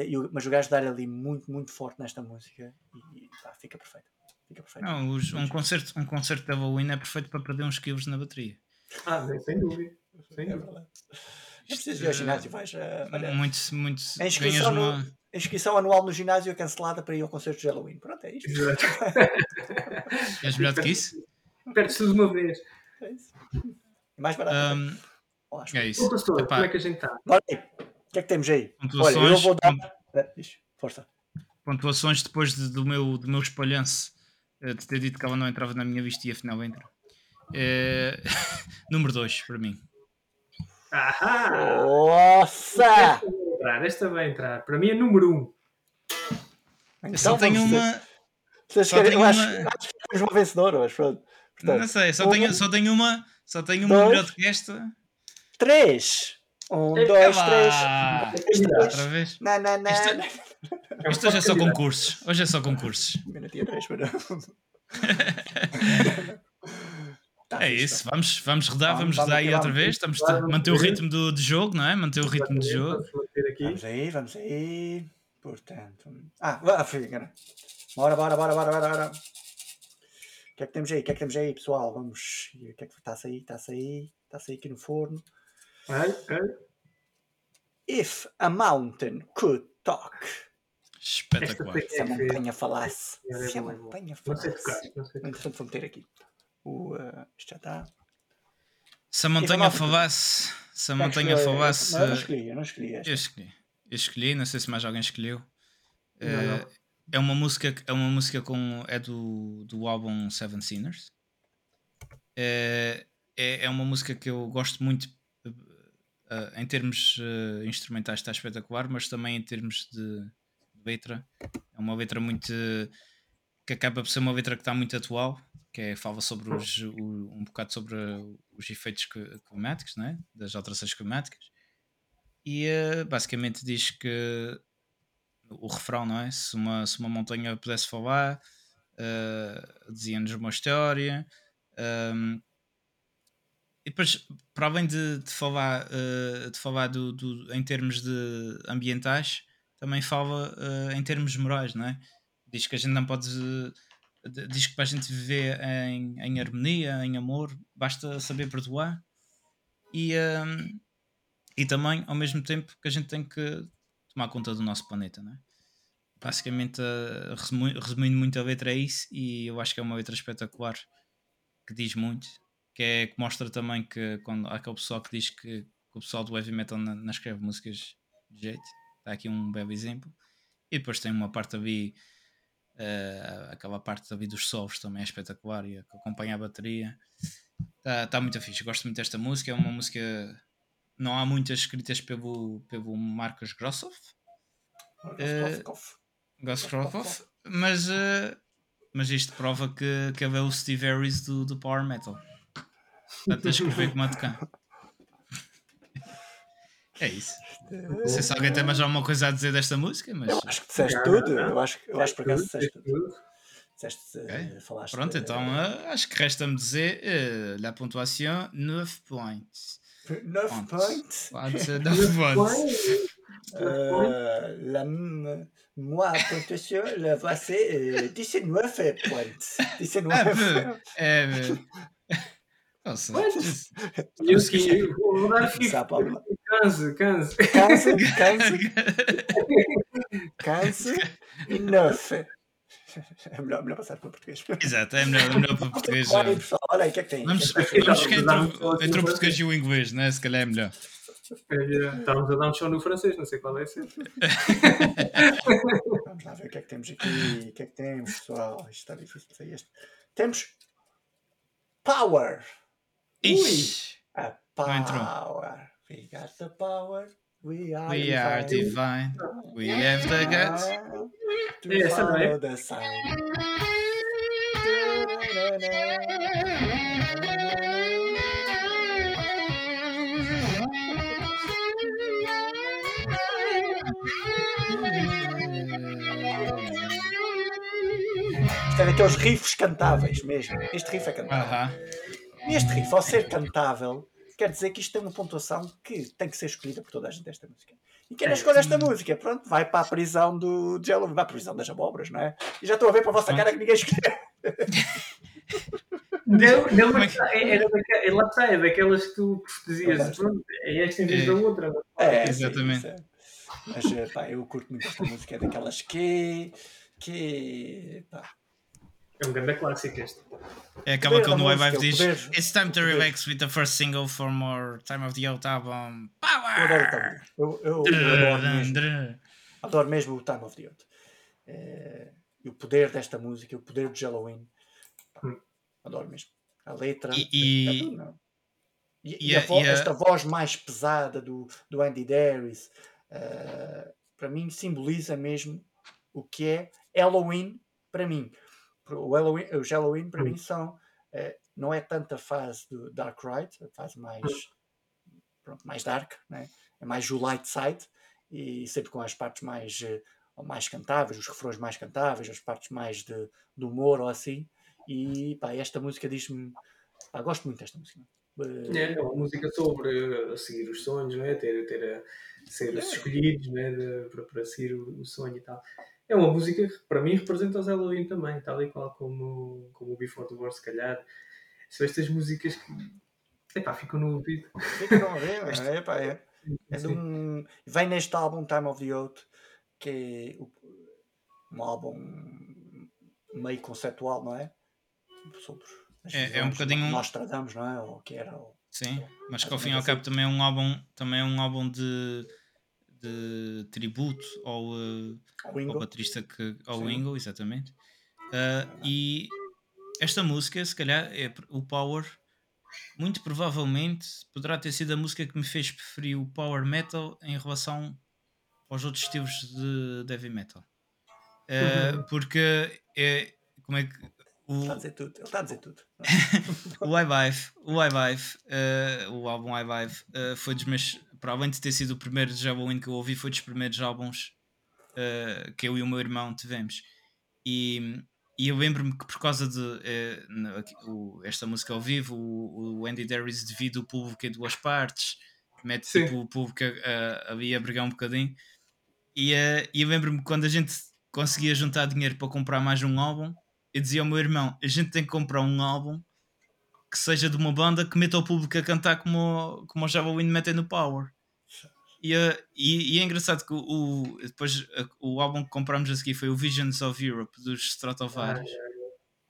E, o- mas o gajo dá ali muito, muito forte nesta música e pá, fica perfeito. Fica perfeito. Não, os- um, concerto, um concerto de Halloween é perfeito para perder uns quilos na bateria. Ah, sem dúvida. Sem É dúvida. verdade. Não precisas ir ao ginásio, vais. eh, olha, Muito, muito. a inscrição, no- uma. a inscrição anual no ginásio é cancelada para ir ao concerto de Halloween. Pronto, é isto. És melhor do que isso? Perdes tudo de uma vez. É isso. E mais barato. acho. é isso. Pastor, como é que a gente está? Bora aí. O que é que temos aí? Olha, eu pontuações, vou dar. Eh, Força. pontuações depois de- do, meu, do meu espalhanço eh, de ter dito que ela não entrava na minha vista e afinal entra. Eh, número 2 para mim. Ahá! Nossa! Esta vai entrar. Para mim é número 1. Um. Eu só tenho uma. Vocês só querem- tenho acho, uma- acho que temos uma vencedora, mas pronto. Portanto, Não sei, só um, tenho, só tenho uma. Só tenho uma dois. melhor do que esta. Três! Um, dois, três. Outra vez. Na, na, na, Isto- na. Isto hoje é só concursos. Hoje é só concursos. Tá É isso, vamos, vamos rodar, Vamos, vamos, rodar aí outra vamos. vez. Estamos a manter o ritmo do, de jogo, não é? Manter o ritmo de jogo. Vamos aí, vamos aí. Portanto. Ah, engano. Bora, bora, bora, bora, bora, bora. O que é que temos aí? O que é que temos aí, pessoal? Vamos. O que é que está-se aí? Está-se aí? Está-se aí aqui no forno. Ai, ai. If a mountain could talk. Espetacular. Esta Se a é montanha falasse. É, Se a é montanha Não sei falasse. Entretanto, vou meter aqui. O, uh, isto já está. Se a montanha falasse. Se a é montanha falasse. Não, eu não escolhi, eu não escolhi esta. Eu escolhi. Eu escolhi, não sei se mais alguém escolheu. Não, Eh, não. É uma música, é uma música com. É do, do álbum Seven Sinners. Eh, é, é uma música que eu gosto muito. eh, em termos eh, instrumentais está espetacular, mas também em termos de letra. É uma letra muito. que acaba por ser uma letra que está muito atual, que é, fala sobre os, o- um bocado sobre os efeitos cli- climáticos, né? das alterações climáticas. E eh, basicamente diz que o refrão, não é? Se uma, se uma montanha pudesse falar, eh, dizia-nos uma história. ehm, e depois, para além de, de falar, eh, de falar do, do- em termos de ambientais, também fala eh, em termos morais, não é? Diz que a gente não pode. d- Diz que para a gente viver em, em harmonia, em amor, basta saber perdoar. E, ehm, e também, ao mesmo tempo, que a gente tem que tomar conta do nosso planeta, não é? Basicamente, eh, resumi- resumindo muito a letra, é isso. E eu acho que é uma letra espetacular que diz muito. Que, é, que mostra também que quando há aquele pessoal que diz que, que o pessoal do heavy metal não, não escreve músicas de jeito. Está aqui um belo exemplo. E depois tem uma parte ali, eh, aquela parte ali dos solos também é espetacular e que acompanha a bateria. Está tá muito fixe. Gosto muito desta música. É uma música. Não há muitas escritas pelo, pelo Marcos Grossoff. Eh, Goskrokov, mas, eh, mas isto prova que, que é o Steve Harris do, do Power Metal. Tanto a escrever como a tocar. É isso. Não sei se alguém tem mais alguma coisa a dizer desta música, mas. Eu acho que disseste tudo. Eu acho, eu acho por acaso disseste tudo. Okay. Eh, falaste, Pronto, eh, então uh, acho que resta-me dizer uh, la pontuação 9 points. 9 points? 9 points. Euh, la, moi, attention, la voici euh, 19 points. 19 ah, peu. Nossa, eu, eu vou dar 50, Canso, canso. Canso, canso. canso. Enough. É melhor, melhor passar para o português. Exato, é melhor, é melhor para o português. Olha aí, o que é que tem? Vamos, vamos ficar entre, entre o português e o inglês, né? se calhar é melhor. É, é. Estávamos a dar um show no francês, não sei qual é esse. Vamos lá ver o que é que temos aqui. O que é que temos, pessoal? Isto está difícil de sair. Este. Temos Power. Ixi, Ui, a Power. We got the power. We are, we are divine. We have the guts. To Essa não é? follow the sign. Isto é daqueles riffs cantáveis mesmo. Este riff é cantável. Aham. E este riff, ao ser cantável, quer dizer que isto tem uma pontuação que tem que ser escolhida por toda a gente esta música. E quem não escolhe esta música, pronto, vai para a prisão do Jello, vai para a prisão das abóboras, não é? E já estou a ver para a vossa cara que ninguém escolheu. Não, não, é mas é, era é, lá está, é daquelas que tu dizias, Verdade. pronto, é esta em vez É. da outra. É, Exatamente. sim, sim. Mas eh, pá, eu curto muito esta música, é daquelas que. que. pá, É um grande clássico este. É aquela que Wave o diz poder- It's time to relax with the first single for more time of the old album. eu adoro o Power! Time eu, eu, eu adoro mesmo. Adoro mesmo o Time of the Youth. Eh, e o poder desta música, o poder de Halloween. Hum. adoro mesmo. A letra. E- e- é não? E, e e a e a- esta voz mais pesada do, do Andy Darius, eh, para mim, simboliza mesmo o que é Halloween para mim. O Halloween, os Halloween para mim são. eh, não é tanta fase do Dark Ride, a fase mais, pronto, mais dark, né? é mais o light side, e sempre com as partes mais, eh, mais cantáveis, os refrões mais cantáveis, as partes mais de, de humor ou assim. E pá, esta música diz-me. gosto muito desta música. Eh, É, é uma música sobre a seguir os sonhos, não é? Ter, ter a, ser os É. escolhidos não é? De- para, para seguir o, o sonho e tal. É uma música que para mim representa os Halloween também, tal e qual como, como o Before the War, se calhar. São estas músicas que epá, ficam no ouvido. Fica não a ver, não é? É, pá, é. É de um... Vem neste álbum Time of the Oath, que é o- um álbum meio conceptual, não é? Sobre É- é um bocadinho- que Nós tratamos, não é? Ou o que era. ou- Sim, mas que ao fim e ao cabo assim. também é um álbum, também é um álbum de, de tributo ao, eh, ao ao baterista que ao Sim. Ingo, exatamente. Ah, e esta música, se calhar, é o Power. Muito provavelmente poderá ter sido a música que me fez preferir o Power Metal em relação aos outros estilos de, de Heavy Metal. Uhum. Porque é como é que o, Está a dizer tudo. Ele está a dizer tudo. o iVive, o iVive, eh, o álbum iVive, eh, foi dos meus, para além de ter sido o primeiro Halloween que eu ouvi, foi dos primeiros álbuns eh, que eu e o meu irmão tivemos. E, e eu lembro-me que por causa de aqui- o- esta música ao vivo, o, o Andy Darius divide o público em duas partes, mete tipo, o público a- a- ali a brigar um bocadinho. E, eh, e eu lembro-me quando a gente conseguia juntar dinheiro para comprar mais um álbum, eu dizia ao meu irmão: a gente tem que comprar um álbum que seja de uma banda que meta o público a cantar como, como os Halloween metem no Power. E, eh, e, e é engraçado que o, o- depois eh, o álbum que compramos a seguir foi o Visions of Europe dos Stratovarius.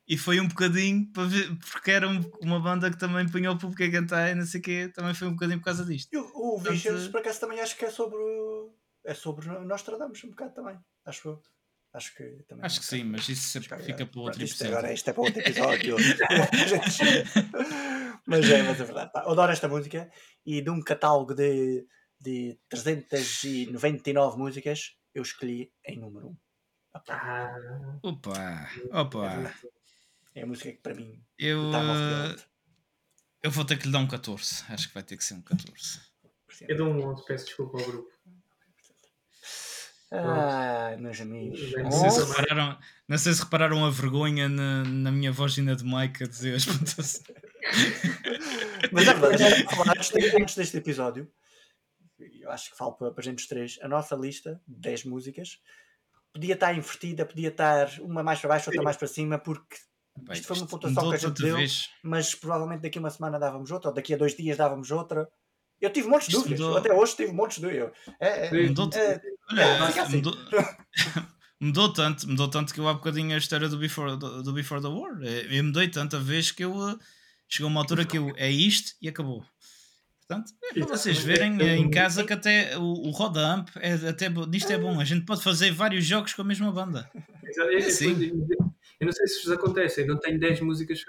E foi um bocadinho para ver, porque era um- uma banda que também punha o público a cantar e não sei o quê, também foi um bocadinho por causa disto. E o, o Portanto, Visions, por acaso, também acho que é sobre. o- É sobre Nostradamus, um bocado também. Acho eu. Acho que também. Acho que sim, mas isso Acho que é- fica para outro pronto, isto episódio. agora isto é para outro episódio. mas é, mas é verdade. pá, eu adoro esta música e de um catálogo de, de 399 músicas, eu escolhi em número 1. Ah, Opa, opa. É a música que para mim. Eu, eu vou ter que lhe dar um 14. Acho que vai ter que ser um 14. por exemplo. eu dou um 11, peço desculpa ao grupo. Ah, meus amigos. Não sei, se Onze. repararam, não sei se repararam a vergonha na, na minha voz e na de Mike a dizer as pontuações. Mas é verdade, antes, deste episódio, eu acho que falo para, para a gente os três, a nossa lista de 10 músicas podia estar invertida, podia estar uma mais para baixo, outra mais para cima, porque Bem, isto foi uma pontuação que a gente deu, vez. mas provavelmente daqui a uma semana dávamos outra, ou daqui a dois dias dávamos outra. Eu tive montes de dúvidas, mudou... até hoje tive montes de dúvidas. É, é, é, olha, é, assim. mudou, mudou, tanto, mudou tanto que eu há bocadinho a história do Before, do, do Before the War. É, eu mudei tanta vez que eu eh, chegou uma altura que eu é isto e acabou. Portanto, é para vocês verem eh, em casa que até o, o Roda Amp é, até, nisto é bom. A gente pode fazer vários jogos com a mesma banda. É sim. Eu não sei se vos acontece, eu não tenho 10 músicas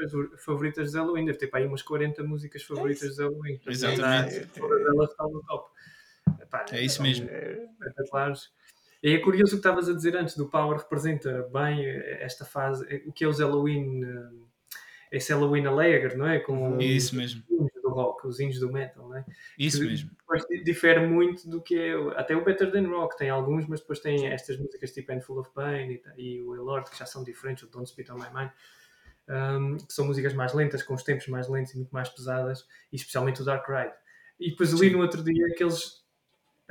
favoritas de Halloween, deve ter para aí umas 40 músicas favoritas de Halloween. Exatamente. Todas elas estão no top. Epá, é isso mesmo. É, é, é curioso o que estavas a dizer antes, do Power representa bem esta fase, o que é os Halloween, eh, esse Halloween alegre, não é? Com é isso mesmo rock, os índios do metal, né? Isso que mesmo. Depois difere muito do que é. Até o Better Than Rock tem alguns, mas depois tem estas músicas tipo Full of Pain e, e o Lord, que já são diferentes, o Don't Spit on My Mind. Um, que são músicas mais lentas, com os tempos mais lentos e muito mais pesadas, e especialmente o Dark Ride. E depois ali no outro dia que eles,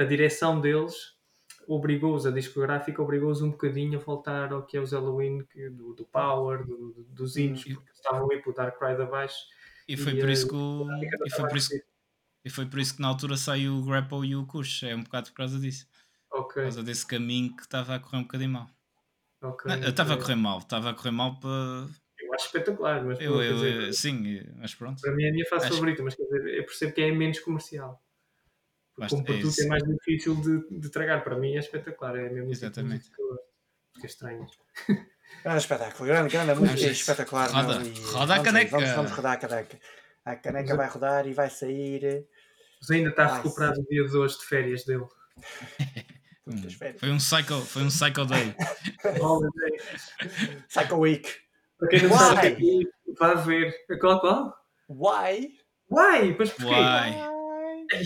a direção deles obrigou-os, a discográfica obrigou-os um bocadinho a voltar ao que é os Halloween do, do Power, do, do, dos hinos, porque estavam aí pelo Dark Ride abaixo e foi por isso que o, e foi por isso, e foi por isso que na altura saiu o Grapple e o Kush. É um bocado por causa disso. Okay. Por causa desse caminho que estava a correr um bocadinho mal. Okay, estava okay. a correr mal, estava a correr mal para. Eu acho espetacular, mas eu, eu, dizer, sim, mas pronto. Para mim é a minha fase acho... favorita, mas quer dizer, eu percebo que é menos comercial. Porque como produto é, é, mais difícil de, de tragar. Para mim é espetacular, é mesmo Exatamente. Que eu gosto. Porque é estranho. Grande espetáculo, grande, grande música espetacular. Roda, não, e roda a caneca. Vamos, vamos, rodar a caneca. A caneca vai rodar e vai sair. Mas ainda está recuperado o dia de hoje de férias dele. foi um cycle, foi um cycle day. cycle week. Para quem não Why? sabe, vai ver. Qual, qual? Why? Why? Pois porquê? Why? Why?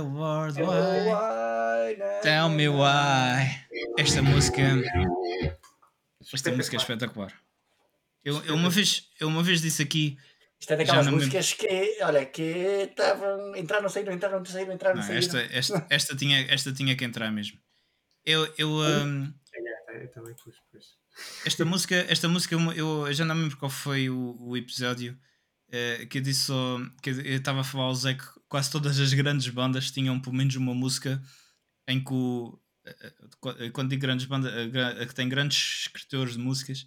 World, why? Tell me why. Esta música. Esta música é espetacular. Eu, eu, uma vez, eu uma vez disse aqui. Isto é daquelas músicas me... que, olha, que estavam. Entraram, saíram, entraram, saíram, entraram, não, saíram. Esta, esta, esta, tinha, esta tinha que entrar mesmo. Eu. eu um, esta música, esta música eu, eu já não me lembro qual foi o, o episódio uh, que eu disse só. Que eu estava a falar ao Zé que quase todas as grandes bandas tinham pelo menos uma música em que o. Eh, quando digo grandes bandas, que tem grandes escritores de músicas,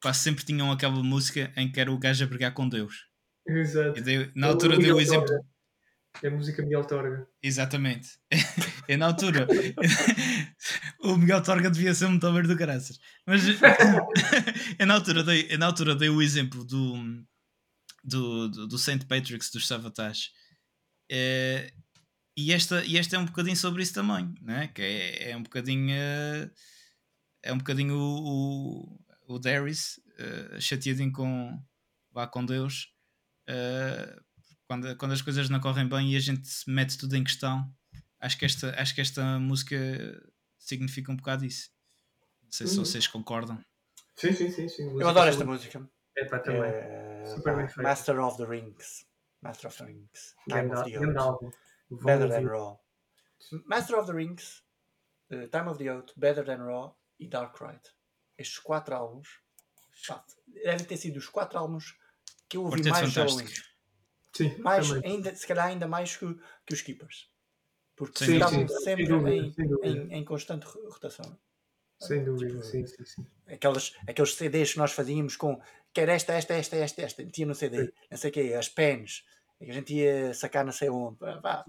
quase sempre tinham aquela música em que era o gajo a brigar com Deus. Exato. Dei, na altura deu o exemplo. É música Miguel Torga. Exatamente. é na altura. o Miguel Torga devia ser muito over do caraças. Mas é na altura dei, é na altura dei o exemplo do, do, do, do St. Patrick's dos Savatage. É, e, esta, e esta é um bocadinho sobre isso também, né? que é, é um bocadinho. É um bocadinho o, o, o Darius uh, chateadinho com, vá com Deus. Uh, quando, quando as coisas não correm bem e a gente mete tudo em questão, acho que esta, acho que esta música significa um bocado isso. Não sei se uhum. vocês concordam. Sim, sim, sim. sim. Eu adoro esta música. É para também. É, Master of the Rings. Master of the Rings. Time of the Oath. Better Than Raw. Master of the Rings, uh, Time of the Oath, Better Than Raw e Dark Ride. Estes quatro álbuns devem ter sido os quatro álbuns que eu ouvi mais Halloween. Sim, mais, ainda, se calhar ainda mais que, que os Keepers. Porque sim, estavam sim, sempre em, em, em, constante rotação. Sem dúvida, tipo, sim, sim, sim. Aqueles, aqueles CDs que nós fazíamos com quer esta, esta, esta, esta, esta, tinha no CD, não sei o quê, as pens, que a gente ia sacar não sei onde, pá,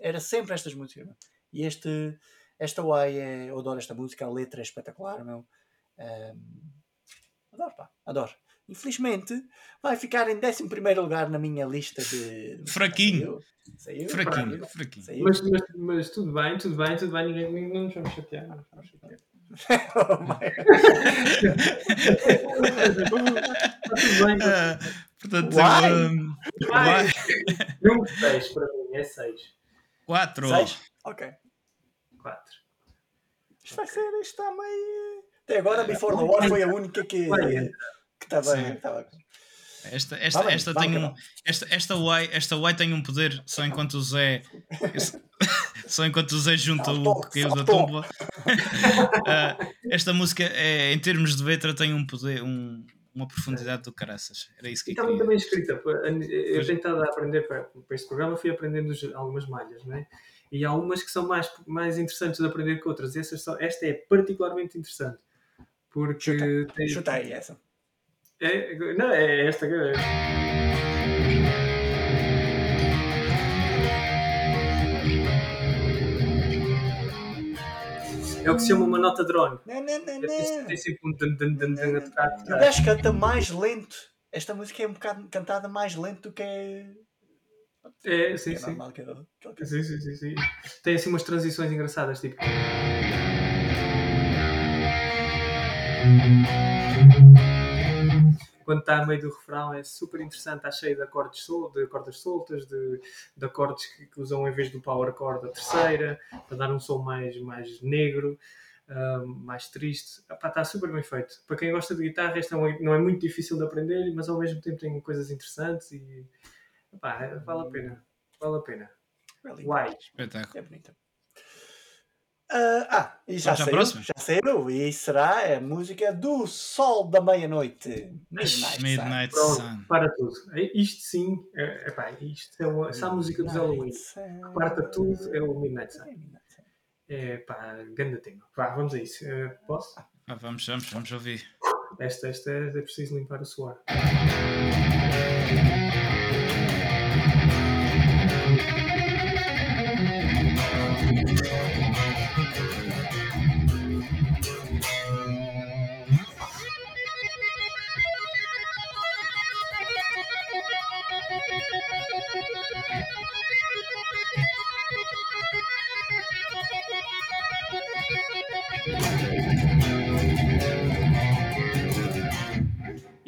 era sempre estas músicas. Meu. E este, esta Way, é, eu adoro esta música, a letra é espetacular, meu. Um, adoro, pá, adoro. Infelizmente, vai ficar em 11 lugar na minha lista de. Fraquinho. Saiu, fraquinho, fraquinho. Saiu. Mas, mas, mas, tudo bem, tudo bem, tudo bem, ninguém, ninguém não nos vamos chatear. Não nos vamos chatear. oh, tudo bem. Portanto, Why? Um, why? Número 6 para mim, é 6. 4. 6? Ok. 4. Isto vai ser, isto está meio. Até agora, Before the War foi a única que que estava. Esta, esta, vale, esta, vale, tem um, esta, esta, y, esta Y tem um poder só enquanto o Zé só enquanto o Zé junta o que caiu da tumba. uh, esta música é, em termos de letra tem um poder, um, uma profundidade do caraças. Era isso que e também, também escrita. Eu tenho estado a aprender para, para este programa, fui aprendendo algumas malhas, não é? E há umas que são mais, mais interessantes de aprender que outras. Essas são, esta é particularmente interessante. Porque chuta, tem... chuta aí essa. É, não, é esta que É o que se chama uma nota drone. Não, não, não, não. Tem sempre um a tocar. O gajo canta mais lento. Esta música é um bocado cantada mais lento do que é. É, sim, é é, sim, sim, sim, sim. Tem assim umas transições engraçadas, tipo. Quando está a meio do refrão é super interessante, está cheio de acordes, sol, de cordas soltas, de, de acordes que, que, usam em vez do power chord a terceira, para dar um som mais, mais negro, um, mais triste. Epá, está super bem feito. Para quem gosta de guitarra, esta é não é muito difícil de aprender, mas ao mesmo tempo tem coisas interessantes e epá, vale a pena. Vale a pena. Uai. Espetáculo. É bonita. Uh, ah, e já saiu, já saiu, e será a música do Sol da Meia-Noite. Midnight, Midnight Sun. Sun. Para tudo. Isto sim, é, epá, isto é uma, essa é a música dos Halloween. Que parta tudo é o Midnight Sun. É pá, ganda tema. Vá, vamos a isso. Uh, posso? Ah, vamos, vamos, vamos ouvir. Esta, esta é preciso limpar o suor.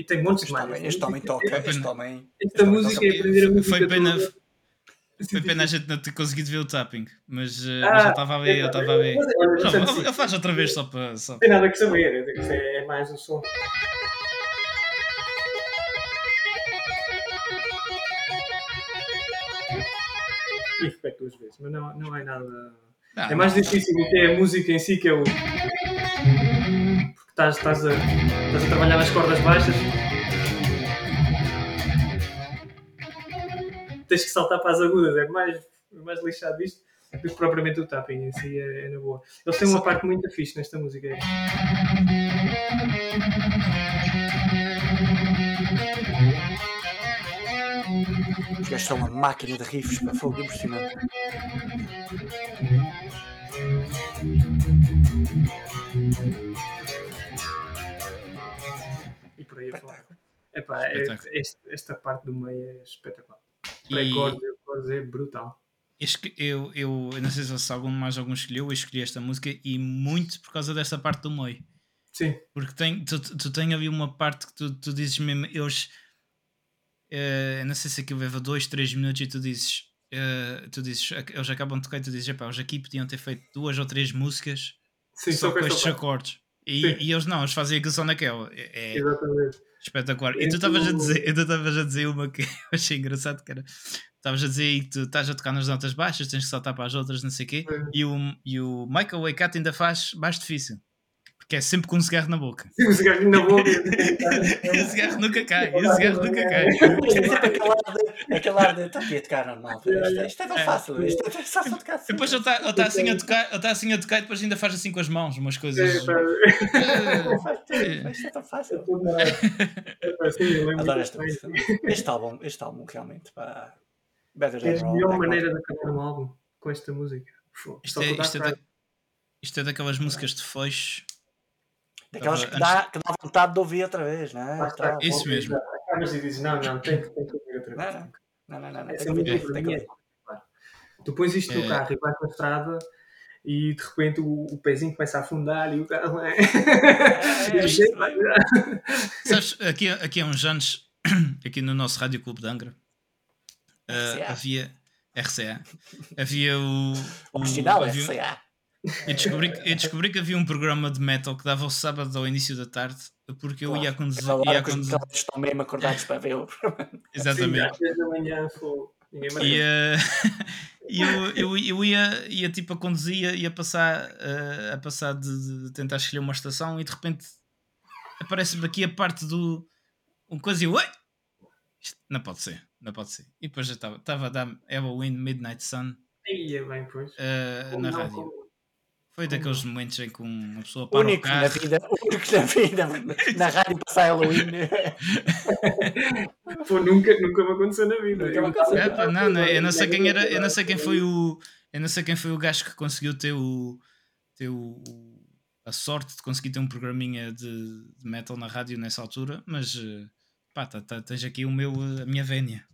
Tem montes de malhas. Este homem toca, este homem. Esta música é aprender a música. Foi pena. Foi pena a gente não ter conseguido ver o tapping, mas, uh, ah, mas eu estava a ver, eu estava a ver. Não, eu faço outra vez só para. Só. Não tem nada que saber, é mais o som. E repete duas vezes, mas não, não é nada. Não, é mais difícil do que é a música em si, que é o. Estás, estás, a, estás a trabalhar nas cordas baixas tens que saltar para as agudas, é mais, mais lixado isto do que propriamente o tapping em si, é, é na boa. Eles têm uma parte muito fixe nesta música. Os gajos são uma máquina de riffs para fogo impressionante. E aí fora. Epá, é, esta parte do meio é espetacular. Pré-cordes é brutal. Eu, eu, eu não sei se algum mais algum escolheu, eu escolhi esta música e muito por causa desta parte do meio. Sim. Porque tem, tu, tu tens ali uma parte que tu, tu dizes mesmo, eles uh, não sei se aquilo leva 2, 3 minutos e tu dizes, uh, tu dizes, eles acabam de tocar e tu dizes, eles aqui podiam ter feito duas ou três músicas Sim, só com estes acordes. E, e, eles não, eles fazem aquilo só naquela. É, é Exatamente. Espetacular. E tu estavas a dizer, tu estavas a dizer uma que eu achei engraçado, que era estavas a dizer que tu estás a tocar nas notas baixas, tens que saltar para as outras, não sei o quê, e o, e o Michael Waikato ainda faz mais difícil. Porque é sempre com um cigarro na boca. Sim, um cigarro na boca. e o cigarro nunca cai. E o cigarro nunca cai. Aquele ar de. Estou aqui a tocar normal. Isto é tão fácil. Isto é fácil tocar assim. Depois ele está assim a tocar, ele está assim a tocar e depois ainda faz assim com as mãos, umas coisas. Isto é tão fácil. Adoro esta música. Este álbum, este álbum realmente. Pá, é a melhor maneira de acabar um álbum com esta música. Isto é, isto, é da, isto é daquelas músicas de fecho Daquelas que dá, que dá vontade de ouvir outra vez, não é? Ah, Isso mesmo. Acabas e dizes, não, não, tem que, tem que ouvir outra vez. Não, não, não, não, tem que ouvir, tem que ouvir. Tu pões isto no é. carro e vais para a estrada e de repente o, o pezinho começa a afundar e o carro é. é Sabes, aqui, aqui há uns anos, aqui no nosso Rádio Clube de Angra, uh, havia RCA, havia o. O original havia, RCA. Eu descobri, que- eu descobri que havia um programa de metal que dava o sábado ao início da tarde porque eu ia a conduzir. Ia os conduzir metaleiros estão mesmo acordados para ver o exatamente. Sim, às 10 da manhã, E, e eu, eu, eu ia, ia tipo a conduzir, ia passar, eh, a passar de, de tentar escolher uma estação e de repente aparece-me aqui a parte do um coisa e eu, "Ué, isto não pode ser, não pode ser. E depois já estava, estava a dar Evelyn Midnight Sun Ia bem, pois. Como na não, rádio. como- Foi daqueles momentos em que uma pessoa para o único na carro. vida, único na vida, na rádio passar Halloween. Pô, nunca, nunca me aconteceu na vida. Eu- aconteceu. É, pá, não, não, eu não sei quem era, eu não sei quem foi o, eu não sei quem foi o gajo que conseguiu ter o, ter o, a sorte de conseguir ter um programinha de, de metal na rádio nessa altura, mas eh, pá, tá, tá, tens aqui o meu, eh, a minha vénia.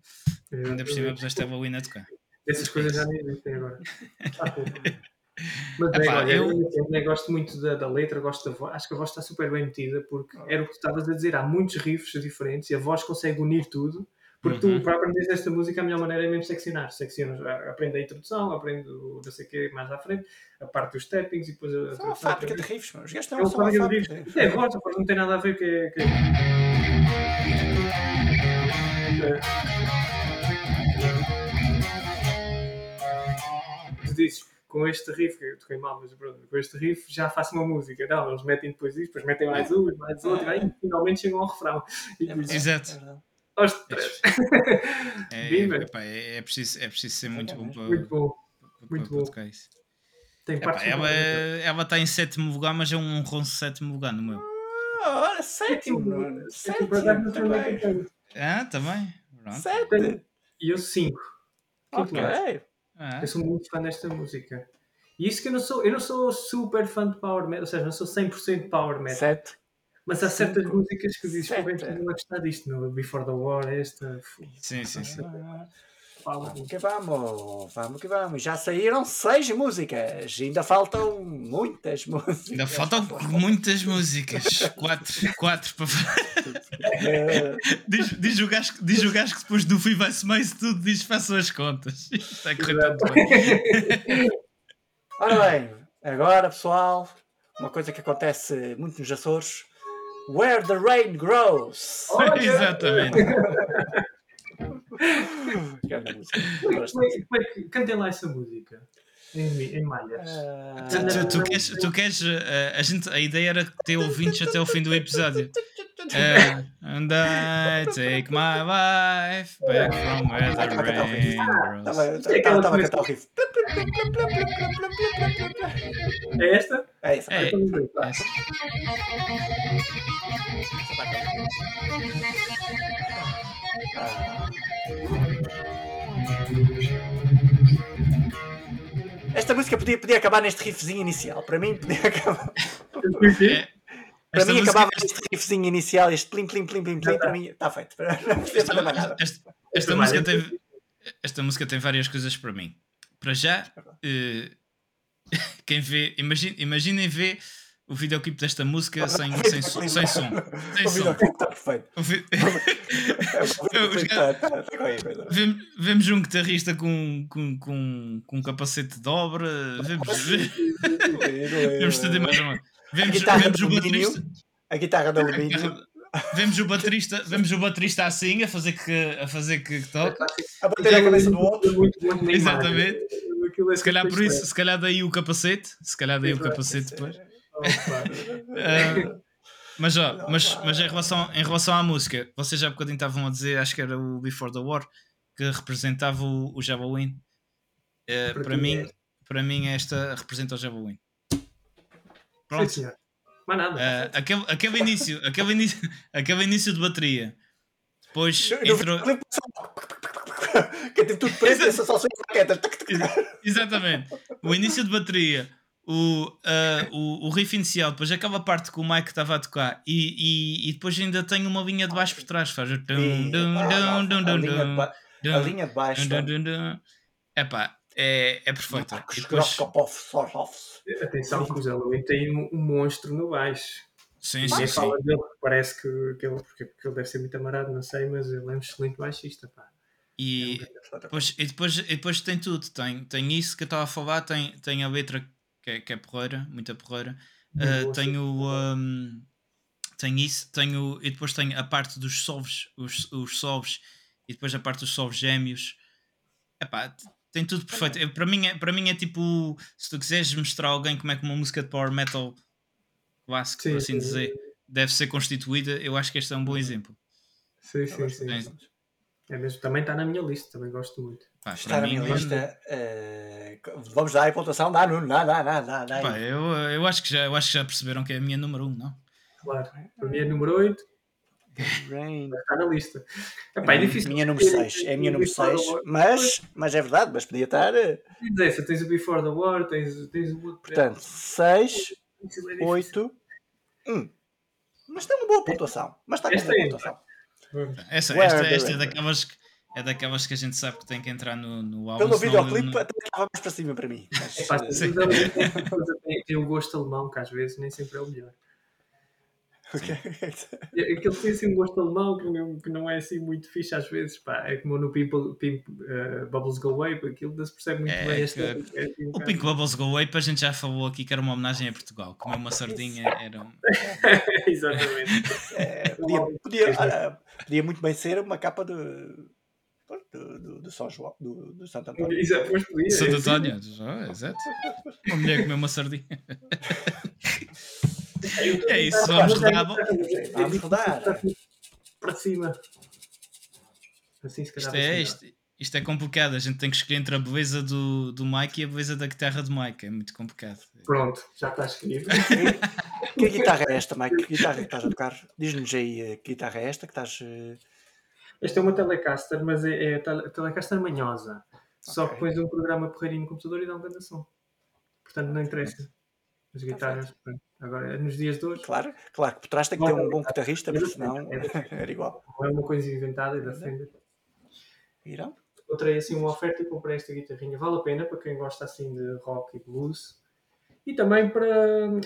Ainda por cima puseste a Halloween a tocar. Essas coisas já nem existem agora. Mas é, olha, eu- eu, também gosto muito da, da letra, gosto da voz. Acho que a voz está super bem metida, porque era o que tu estavas a dizer. Há muitos riffs diferentes e a voz consegue unir tudo. Porque Uhum. tu, para aprender esta música, a melhor maneira é mesmo seccionar. Seccionas, a- aprende a introdução, aprende o não sei o quê mais à frente, a parte dos tappings e depois a. a É uma fábrica de riffs, mano. Os gajos É uma uma fábrica de riffs. É voz, a voz não tem nada a ver com. que- tu dizes com este riff, que eu toquei mal, mas pronto, com este riff já faço uma música. Não, eles metem depois isto, depois metem mais um, mais outro, e aí finalmente chegam ao refrão. E É Exato. É ostras! É, Viva! epá, é, é preciso, é preciso ser muito bom para, Muito bom. para- muito para bom. tocar isso. Tem partes ela, ela está em sétimo lugar, mas é um honroso sétimo lugar no meu. Ah, Olha, sétimo, Sétimo, mano. sétimo, Sétimo é também. Ah, também. Pronto. Sete. E eu 5. Ok. Ah, Eu sou muito fã desta música. E isso que eu não sou, eu não sou super fã de power metal, ou seja, não sou 100% power metal. Sete. Mas há certas Cinco, músicas que dizes, pô, bem, não a gostar disto, no Before the War, esta. sim, sim, sim. Vamos que vamos, vamos que vamos. Já saíram seis músicas, ainda faltam muitas músicas. Ainda faltam muitas músicas. Quatro, quatro para Eh, diz, diz, o gajo, que- diz o gajo que depois do fim vai-se mais tudo, diz façam as contas. Isto vai correr bem. Ora bem, agora pessoal, uma coisa que acontece muito nos Açores: Where the Rain Grows. Olha! Exatamente. É, é- é que- Cantem lá essa música. Em, em malhas. Ah, Tu, tu- tu queres, tu queres eh, a, gente, a ideia era ter ouvintes até o fim do episódio. Eh, and I take my life back from where the rain grows. Estava é a cantar o riff. É esta? É isso. É, lá. Esta música podia, podia acabar neste riffzinho inicial. Para mim, podia acabar. É, Para esta mim, música- acabava neste riffzinho inicial, este plim, plim, plim, plim, plim. Para mim, está feito. Esta, esta, esta música tem, esta música tem várias coisas para mim. Para já, eh, quem vê, imagine, imaginem ver o videoclipe desta música sem, sem, som- sem som. Sem O videoclipe está perfeito. Vi- qualquer coisa. Vemos, vemos um guitarrista com, com, com, com um capacete de obra, vemos, vemos tudo e mais uma. Vemos, vemos o baterista. A guitarra de alumínio. Vemos o baterista, vemos o baterista assim a fazer que, a fazer que, que toca. A bater a cabeça do outro. Exatamente. é Se calhar por isso, se calhar daí o capacete, se calhar daí o capacete depois. Ah, mas, ó, mas, mas em, relação, em relação à música, vocês já há bocadinho estavam a dizer, acho que era o Before the War, que representava o, o Javelin. Eh, Para para, mim, é. para mim, esta representa o Javelin. Sim, Pronto. senhor. Mais nada. Ah, aquele, aquele, início, aquele, início, aquele início de bateria. Depois entrou. Que tudo preto e essa só. Exatamente. O início de bateria, o, ah, o, o riff inicial, depois aquela parte que o Mike estava a tocar e, e, e depois ainda tem uma linha de baixo por trás. Faz o. dum, dum, dum, A dum, dum, a linha de baixo. dum, dum, dum. Epá, é, é perfeita. E depois, Atenção que o Zé Louis tem um, um monstro no baixo. sim, sim, sim. fala dele, porque parece que, que, ele, porque, porque ele deve ser muito amarado, não sei, mas ele é um excelente baixista. Pá. E depois, e, depois, e depois tem tudo. Tem, tem isso que eu estava a falar, tem, tem a letra que é, que é porreira, muita porreira. Uh, tenho, um, tenho isso, tenho, e depois tenho a parte dos solves, os, os solves, e depois a parte dos solves gêmeos. Epá, tem tudo perfeito. É, para, mim é, para mim é tipo, se tu quiseres mostrar a alguém como é que uma música de power metal clássico, por assim dizer, deve ser constituída, eu acho que este é um bom exemplo. Sim, sim, sim. É mesmo, também está na minha lista, também gosto muito. Pá, está na minha lista. Uh, vamos dar a pontuação, dá, não, dá, dá, dá, dá, dá. Pá, eu, eu, acho que já, eu acho que já perceberam que é a minha número 1, um, não? Claro, para mim é número 8. Rain. Está na lista. Epá, é, é difícil. Minha número 6. É a minha número 6. Mas, mas é verdade, mas podia estar. Eh, tens essa, tens o Before the War, tens, tens o Portanto, 6, 8, 1. Mas tem uma boa pontuação. Mas está com uma boa pontuação. Essa, esta, esta é daquelas que é daquelas que a gente sabe que tem que entrar no, no álbum. Pelo videoclipe não... até estava mais para cima para mim. Mas... É, pá, tem, tem o gosto alemão que às vezes nem sempre é o melhor. É Aquele tem assim um gosto alemão que não, que não é assim muito fixe às vezes, pá. É como no Pimp, Pimp uh, Bubbles Go Away, aquilo não se percebe muito é, bem. Este, é, é assim um o Pink Bubbles Go Away, a gente já falou aqui que era uma homenagem a Portugal. Comer uma sardinha era um... Exatamente. É, podia, podia, uh, podia muito bem ser uma capa de do, do, do São João, do, do Santo António. Exato, pois podia. Santo António, ah, exato. Uma mulher comeu uma sardinha. é isso, vamos rodar. Vamos rodar. Para cima. Assim, se calhar. Isto é, isto, isto é complicado. A gente tem que escolher entre a beleza do, do Mike e a beleza da guitarra do Mike. É muito complicado. Pronto, já está escrito. que guitarra é esta, Mike? Que guitarra que estás a tocar? Diz-nos aí eh, que guitarra é esta que estás. Uh... Esta é uma Telecaster, mas é, é a Telecaster manhosa. Só que pões um programa porreirinho no computador e dá um grande som. Portanto, não interessa. As guitarras, agora nos dias de hoje. Claro, claro que por trás tem que ter um bom guitarrista, porque senão era igual. Não é uma coisa inventada e da Fender. Irão? Encontrei assim uma oferta e comprei esta guitarrinha. Vale a pena para quem gosta assim de rock e blues. E também para.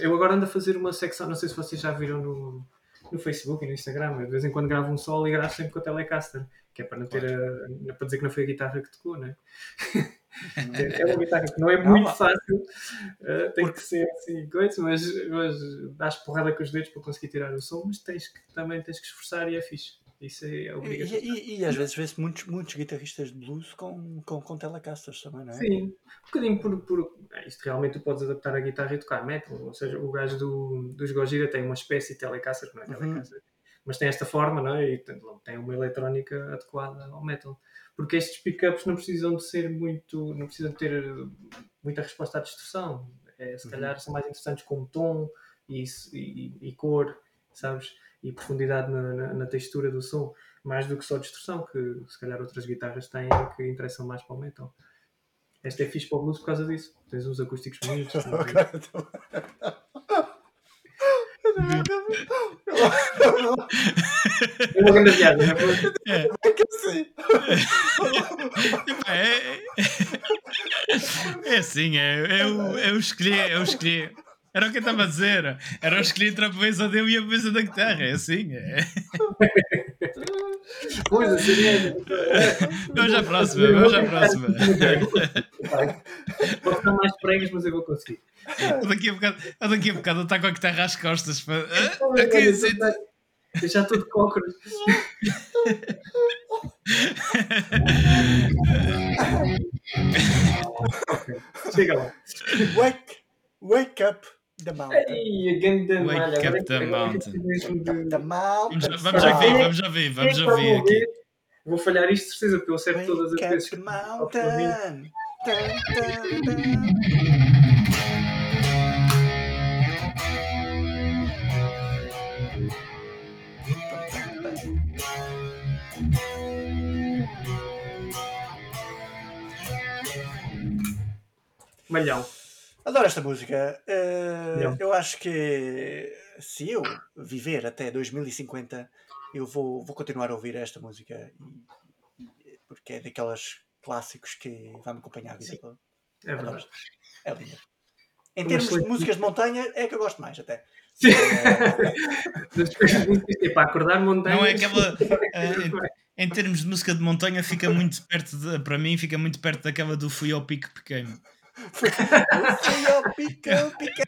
Eu agora ando a fazer uma secção, não sei se vocês já viram no, no Facebook e no Instagram. Eu de vez em quando gravo um solo e gravo sempre com a Telecaster, que é para não ter a, para dizer que não foi a guitarra que tocou, né? é uma guitarra que não é muito fácil, uh, tem que ser assim, coisa, mas, mas dás porrada com os dedos para conseguir tirar o som, mas tens que, também tens que esforçar e é fixe. Isso é obrigatório. E, e, e, às vezes vê-se muitos, muitos guitarristas de blues com, com, com telecasters também, não é? Sim, um bocadinho por, por. É, isto realmente tu podes adaptar a guitarra e tocar metal. Ou seja, o gajo do, dos Gojira tem uma espécie de telecaster, não é uhum. telecaster, uhum. mas tem esta forma, não é? E tem, tem uma eletrónica adequada ao metal. Porque estes pickups não precisam de ser muito. não precisam de ter muita resposta à distorção. É, se uhum. calhar são mais interessantes com tom e, e, e cor, sabes? E profundidade na, na, na, textura do som, mais do que só distorção, que se calhar outras guitarras têm que interessam mais para o metal. Esta é fixe para o blues por causa disso. Tens uns acústicos bonitos. É uma grande viagem, não é? É que assim. É, é assim, é, eu, eu escolhi, eu escolhi. Era o que eu estava a dizer. Era o escolhi entre a beleza dele e a beleza da guitarra. É assim. É. Pois, assim Vamos à próxima. Vamos à próxima. Pode ficar mais pregos, mas eu vou conseguir. Daqui a bocado, daqui a bocado está com a guitarra às costas. Para... Eu já estou de cócoras. Chega lá. Wake, wake up. The Mountain. Ei, grande Wake up the mountain. The mountain. Vamos já ver, vamos já ver, vamos já ver aqui. Vou falhar isto, certeza, porque eu acerto todas as vezes. The mountain. Malhão. Adoro esta música. Uh, eu acho que se eu viver até 2050, eu vou, vou continuar a ouvir esta música porque é daquelas clássicos que vai me acompanhar a vida toda. É verdade. É linda. Em termos de músicas de montanha, é que eu gosto mais até. Sim. É para acordar montanha. Não é aquela. Uh, em, em, termos de música de montanha, fica muito perto de, para mim, fica muito perto daquela do Fui ao Pico Pequeno. Fui ao pica, piquei.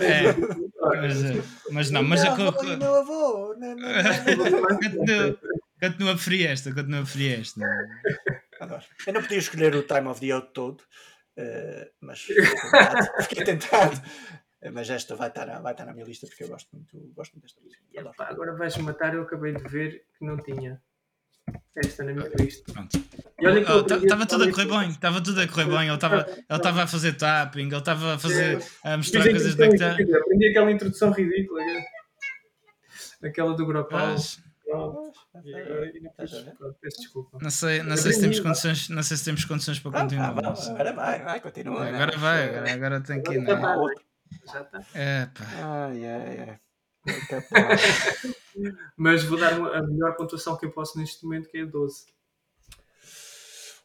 É, mas, eh, mas não, mas Meu a co- meu avô. na. continua, continua a preferir esta, continua a preferir esta. Adoro. Eu não podia escolher o Time of the Out todo, eh, mas fiquei tentado. Mas esta vai estar, na, vai estar na minha lista porque eu gosto muito, gosto muito desta música. Agora vais-me matar, eu acabei de ver que não tinha esta na minha lista. Pronto. Estava aprendi tudo a correr bem, estava tudo a correr bem. Ele estava a fazer tapping, ele estava a fazer a mostrar coisas da introdução, guitarra. Aprendi aquela introdução ridícula. né? Aquela do Gropal. Não sei, não sei se temos condições, não sei se temos condições para Ah, continuar. agora vai, vai, continua. Agora vai, agora, agora tem que ir, é? tá. Já está. É, pá. Ai, ai, ai. É. Mas vou dar a melhor pontuação que eu posso neste momento, que é 12.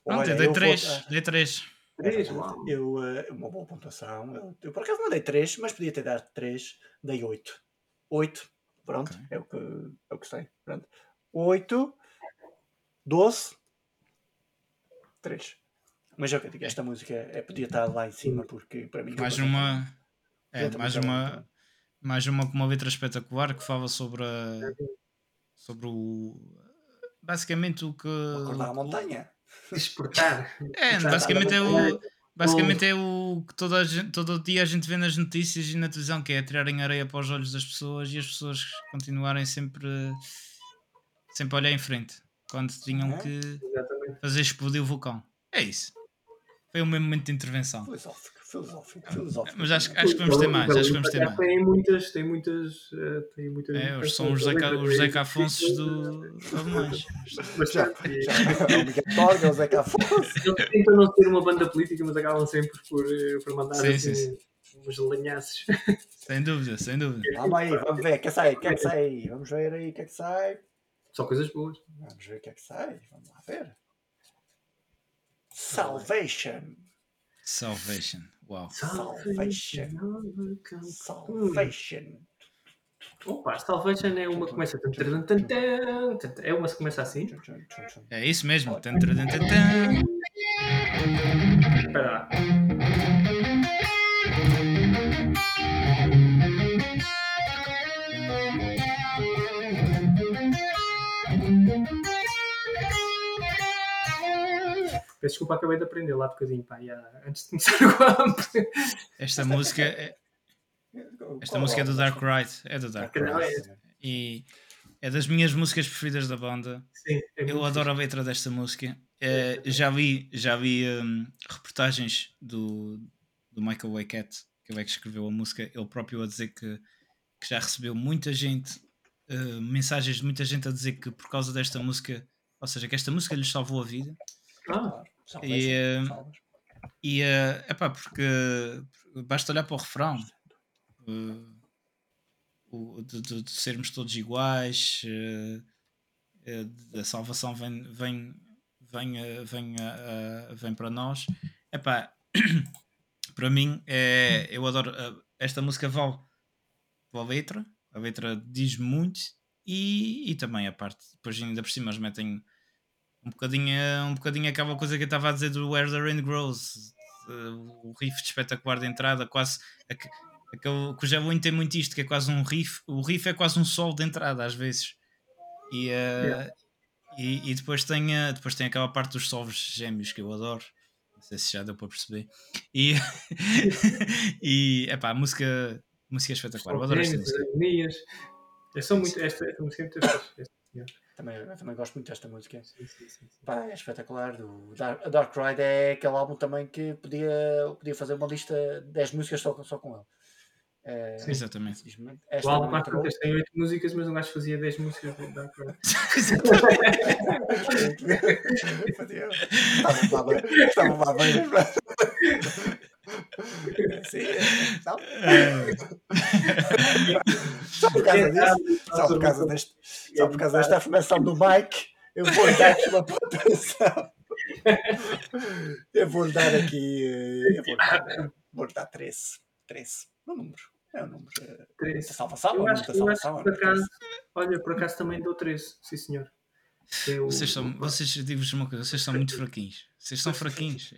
Pronto, Olha, eu dei vou 3, dar- dei 3. Três, É uau. Eu, eh, uma boa pontuação. Eu, eu por acaso não dei 3, mas podia ter dado 3. Dei 8. 8. Pronto, Ok. é, o que, é o que sei. Pronto. 8, 12, 3. Mas é o que eu digo, esta música é, podia estar lá em cima porque para mim. Mais uma. É, mais uma. Mais uma com uma letra espetacular que fala sobre a, sobre o. Basicamente o que. Acordar à montanha. Exportar. É, basicamente é o. Basicamente é o que toda a gente, todo o dia a gente vê nas notícias e na televisão, que é tirarem areia para os olhos das pessoas e as pessoas continuarem sempre, sempre a olhar em frente quando tinham É. que Exatamente. fazer explodir o vulcão. É isso. Foi o meu momento de intervenção. Filosófico, filosófico, filosófico. Mas acho, acho que vamos ter mais, acho que vamos ter mais. Tem muitas, tem muitas, eh, tem muitas. É, os- são os Zeca, os Zeca Afonsos do Alemães. Já, Bastante. já. O Zeca Afonso. Eles tentam não ser uma banda política, mas acabam sempre por, eh, por mandar Sim, assim, sim, uns lanhaços. Sem dúvida, sem dúvida. Vamos aí, vamos ver. O que é que sai? O que é que sai aí? Vamos ver aí o que é que sai. Só coisas boas. Vamos ver o que é que sai. Vamos lá ver. Salvation. Salvation. Uau. Salvation. Salvation. Opa, Salvation é uma que começa. É uma que começa assim. É isso mesmo. Espera lá. Peço desculpa, acabei de aprender lá um bocadinho, pá, já, antes de começar o campo. Esta música é, esta música é do Dark Ride. É do Dark Ride. é- E é das minhas músicas preferidas da banda. Sim, é Eu adoro a letra desta música. Eh, já vi, já vi hum, reportagens do, do Michael Waycat, que é que escreveu a música, ele próprio a dizer que, que já recebeu muita gente, eh, mensagens de muita gente a dizer que por causa desta música, ou seja, que esta música lhes salvou a vida. Ah, E, eh. E é epá, porque basta olhar para o refrão eh, o, de, de- de sermos todos iguais, eh, eh, a salvação vem, vem, vem, eh, vem, eh, eh, vem para nós. Epá, para mim, é, eu adoro eh, esta música vale pela letra, a letra diz muito e, e também a parte, depois ainda por cima eles metem um bocadinho, um bocadinho aquela coisa que eu estava a dizer do Where the Rain Grows, o riff de espetacular de entrada, quase aque- aquele, que o Javelin tem muito isto, que é quase um riff, o riff é quase um sol de entrada às vezes. E, eh, Yeah. e, e depois, tem, eh, depois tem aquela parte dos solves gêmeos que eu adoro. Não sei se já deu para perceber. E, e epá, a música, a música é espetacular. Eu adoro esta música. harmonias. Eu sou muito. Esta, esta música é muito senhor. Também, eu também gosto muito desta música. Sim, sim, sim, sim. Pá, é espetacular. O Dark, a Dark Ride é aquele álbum também que podia, podia fazer uma lista de 10 músicas só, só com ele. É, Sim. Exatamente. O álbum não quase entrou. tantas tem 8 músicas, mas um gajo fazia 10 músicas de Dark Ride. Fazia- Estavam lá bem. Estavam lá bem. Sim, não? Só por causa disso. Só por causa, deste, só por causa desta afirmação do Mike, eu vou dar aqui uma pontuação. Eu vou dar aqui. eh, Eu vou dar, vou dar 13. 13. No número. É o número. eh, Três. Muita salvação. Eu acho, eu acho que por acaso, olha, por acaso também dou 13, sim senhor. É o- Vocês são, vocês, digo-vos uma coisa, vocês são muito fraquinhos. Vocês são fraquinhos.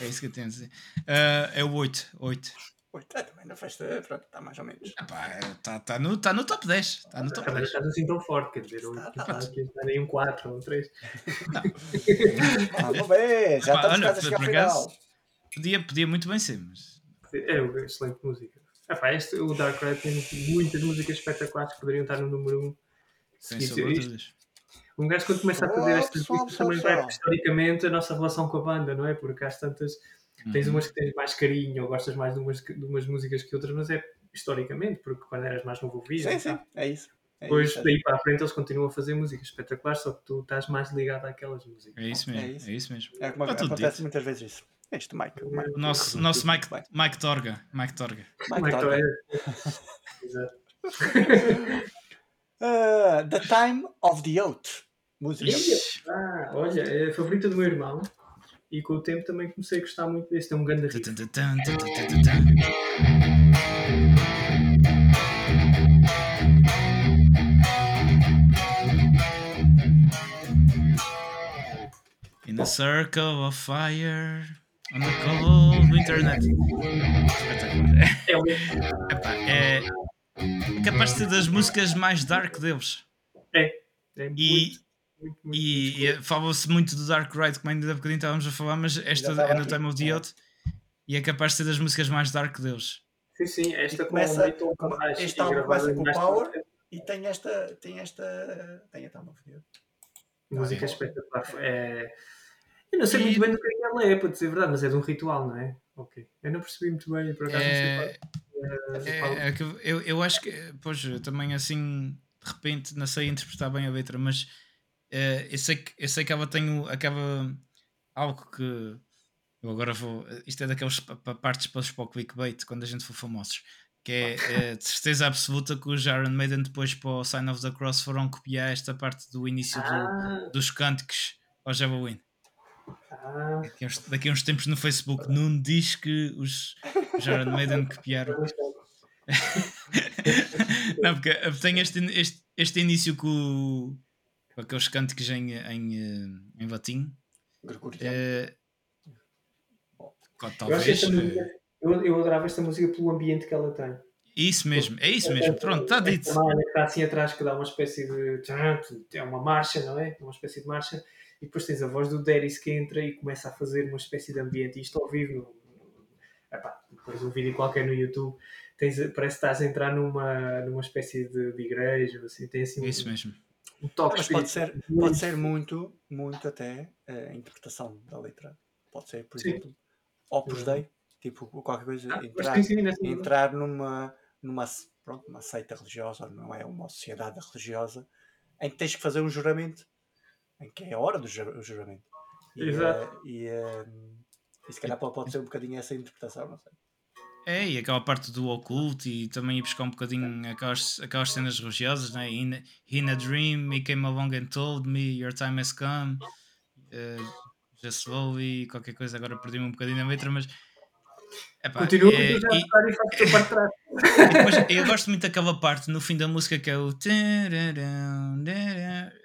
É isso que eu tenho a dizer. Uh, é o 8. 8. 8. É, também na festa, pronto, está mais ou menos. Está tá no, tá no top 10. Está no top Também 10. não estás assim tão forte, quer dizer, Está, está está. está nem um 4 ou um 3. Vamos ver, já Epá, estamos quase a chegar ao final. Podia, podia muito bem ser, mas. É uma excelente música. Epá, este, o Dark Ride tem muitas músicas espetaculares que poderiam estar no número 1. Sem sombra de isto- dúvidas. Um gajo quando começa a fazer estas listas também vai historicamente a nossa relação com a banda, não é? Porque às tantas tens Uhum. umas que tens mais carinho ou gostas mais de umas, de umas músicas que outras, mas é historicamente, porque quando eras mais novo ouvias. Sim, sim, tal. é isso. É Depois isso, é. daí para a frente eles continuam a fazer músicas espetaculares, só que tu estás mais ligado àquelas músicas. É isso É mesmo. isso. É isso mesmo. É como tudo acontece dito. muitas vezes isso. Este Mike. o Mike nosso, nosso Mike. Mike Torga. Mike Torga. Mike é Torga. é? Exato. Ah, the Time of the Oath. Música. Ah, olha, é a favorita do meu irmão e com o tempo também comecei a gostar muito desse. Tem um grande riff. In a circle of fire on the cold winter night. Espetacular. É um- Epá, é capaz de ser das músicas mais dark deles. é muito, E, muito, muito, e, e fala-se muito do Dark Ride, como ainda há bocadinho estávamos a falar, mas esta é no. Time of the Oath e é capaz de ser das músicas mais dark deles. Sim, sim, esta E com começa- o come- Baixo este álbum gravada começa com mais Power. E tem esta. Tem esta. Tem a Time of the. Música Ah, é. espetacular. É... Eu não sei E- muito bem do que é que ela é, para dizer verdade, mas é de um ritual, não é? Ok. Eu não percebi muito bem, por acaso É, não sei qual. é, é que eu, eu acho que, pois, eu também assim, de repente, não sei interpretar bem a letra, mas eh, eu, sei que, eu sei que ela tem o- acaba algo que eu agora vou. Isto é pa- partes para para o clickbait quando a gente for famosos. Que é, eh, de certeza absoluta que os Iron Maiden depois para o Sign of the Cross foram copiar esta parte do início do- Ah, dos cânticos ao Halloween. ah, Daqui uns, daqui a uns tempos no Facebook, Nuno diz que os, os Iron Maiden copiaram. Não, porque tem este, este, este início com, o- com aqueles cânticos em, em, eh, em latim. Gregoriano. Eu, acho talvez. esta eh, música, eu, eu adorava esta música pelo ambiente que ela tem. isso mesmo, é isso mesmo. Pronto, está dito. Está assim atrás que dá uma espécie de. É uma marcha, não é? É uma espécie de marcha. E depois tens a voz do Deris que entra e começa a fazer uma espécie de ambiente. E isto ao vivo, epá, depois um vídeo qualquer no YouTube, tens, parece que estás a entrar numa, numa espécie de, de igreja. Assim, tem assim um, Isso mesmo. Toque Mas pode ser, espiritual. pode ser muito, muito até eh, a interpretação da letra. Pode ser, por Sim. exemplo, Opus Dei, tipo qualquer coisa, Ah, entrar, sim, sim, entrar numa, numa, pronto, uma seita religiosa, não é uma sociedade religiosa, em que tens que fazer um juramento, em que é a hora do juramento. E, Exato. eh, e, eh, e se calhar pode, pode ser um bocadinho essa interpretação, não sei. É, e aquela parte do oculto e também ir buscar um bocadinho aquelas, aquelas cenas religiosas, né? In, in a dream, he came along and told me your time has come. Uh, just slowly, qualquer coisa, agora perdi-me um bocadinho na letra, mas. Epá, Continua é, a e- e a e eu gosto muito daquela parte no fim da música que é o.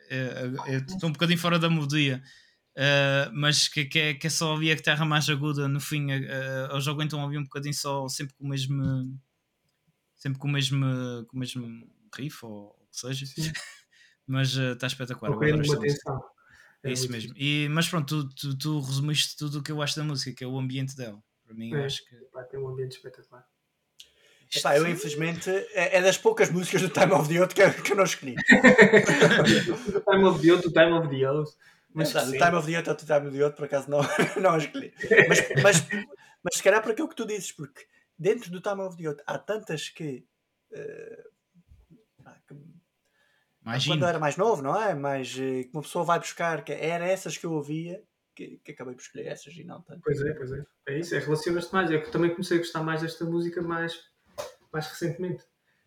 É, Eu estou um bocadinho fora da melodia, eh, mas que, que, é, que é só ali a guitarra mais aguda no fim. eh, Eles aguentam ali um bocadinho só, sempre com o mesmo. Sempre com o mesmo, com o mesmo riff ou o que seja. Sim. Mas eh, está espetacular. Uma música. atenção. É isso muito mesmo. E, mas pronto, tu, tu, tu resumiste tudo o que eu acho da música, que é o ambiente dela. Para mim, É. acho que. Pá, Tem um ambiente espetacular. Epá, eu infelizmente é, é das poucas músicas do Time of the Oath que, eu- que eu não escolhi. o Time of the Oath, o Time of the Oath. Mas o sim. Time of the Oath ou o Time of the Oath, por acaso, não, não a escolhi. Mas, mas, mas se calhar para aquilo que tu dizes, porque dentro do Time of the Oath há tantas que. pá, que quando eu era mais novo, não é? Mas eh, que uma pessoa vai buscar, que era essas que eu ouvia, que, que acabei por escolher essas e não tanto. Pois é, pois é. É isso, é relacionas-te mais. Eu também comecei a gostar mais desta música mais, mais recentemente.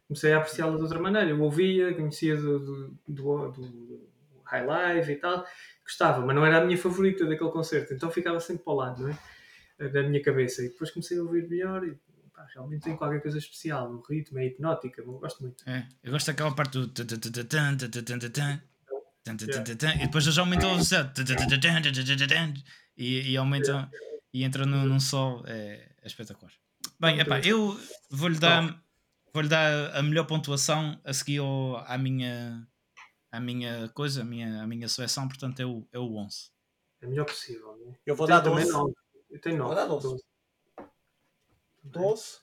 Comecei a apreciá-la de outra maneira. Eu ouvia, conhecia do, do, do, do High Live e tal, gostava, mas não era a minha favorita daquele concerto, então ficava sempre para o lado, não é? Da minha cabeça. E depois comecei a ouvir melhor e pá, realmente tem qualquer coisa especial. O ritmo é hipnótica, eu gosto muito. É, eu gosto daquela parte do. E depois eles aumentam o céu e, aumentam e entram num, sol. É, espetacular. Bem, epá, eu vou-lhe dar, vou dar a melhor pontuação a seguir à minha à minha coisa, a minha, a minha seleção, portanto é o, é o 11. É melhor possível. Né? Eu vou dar 12. Eu tenho 9. Vou dar 12. 12.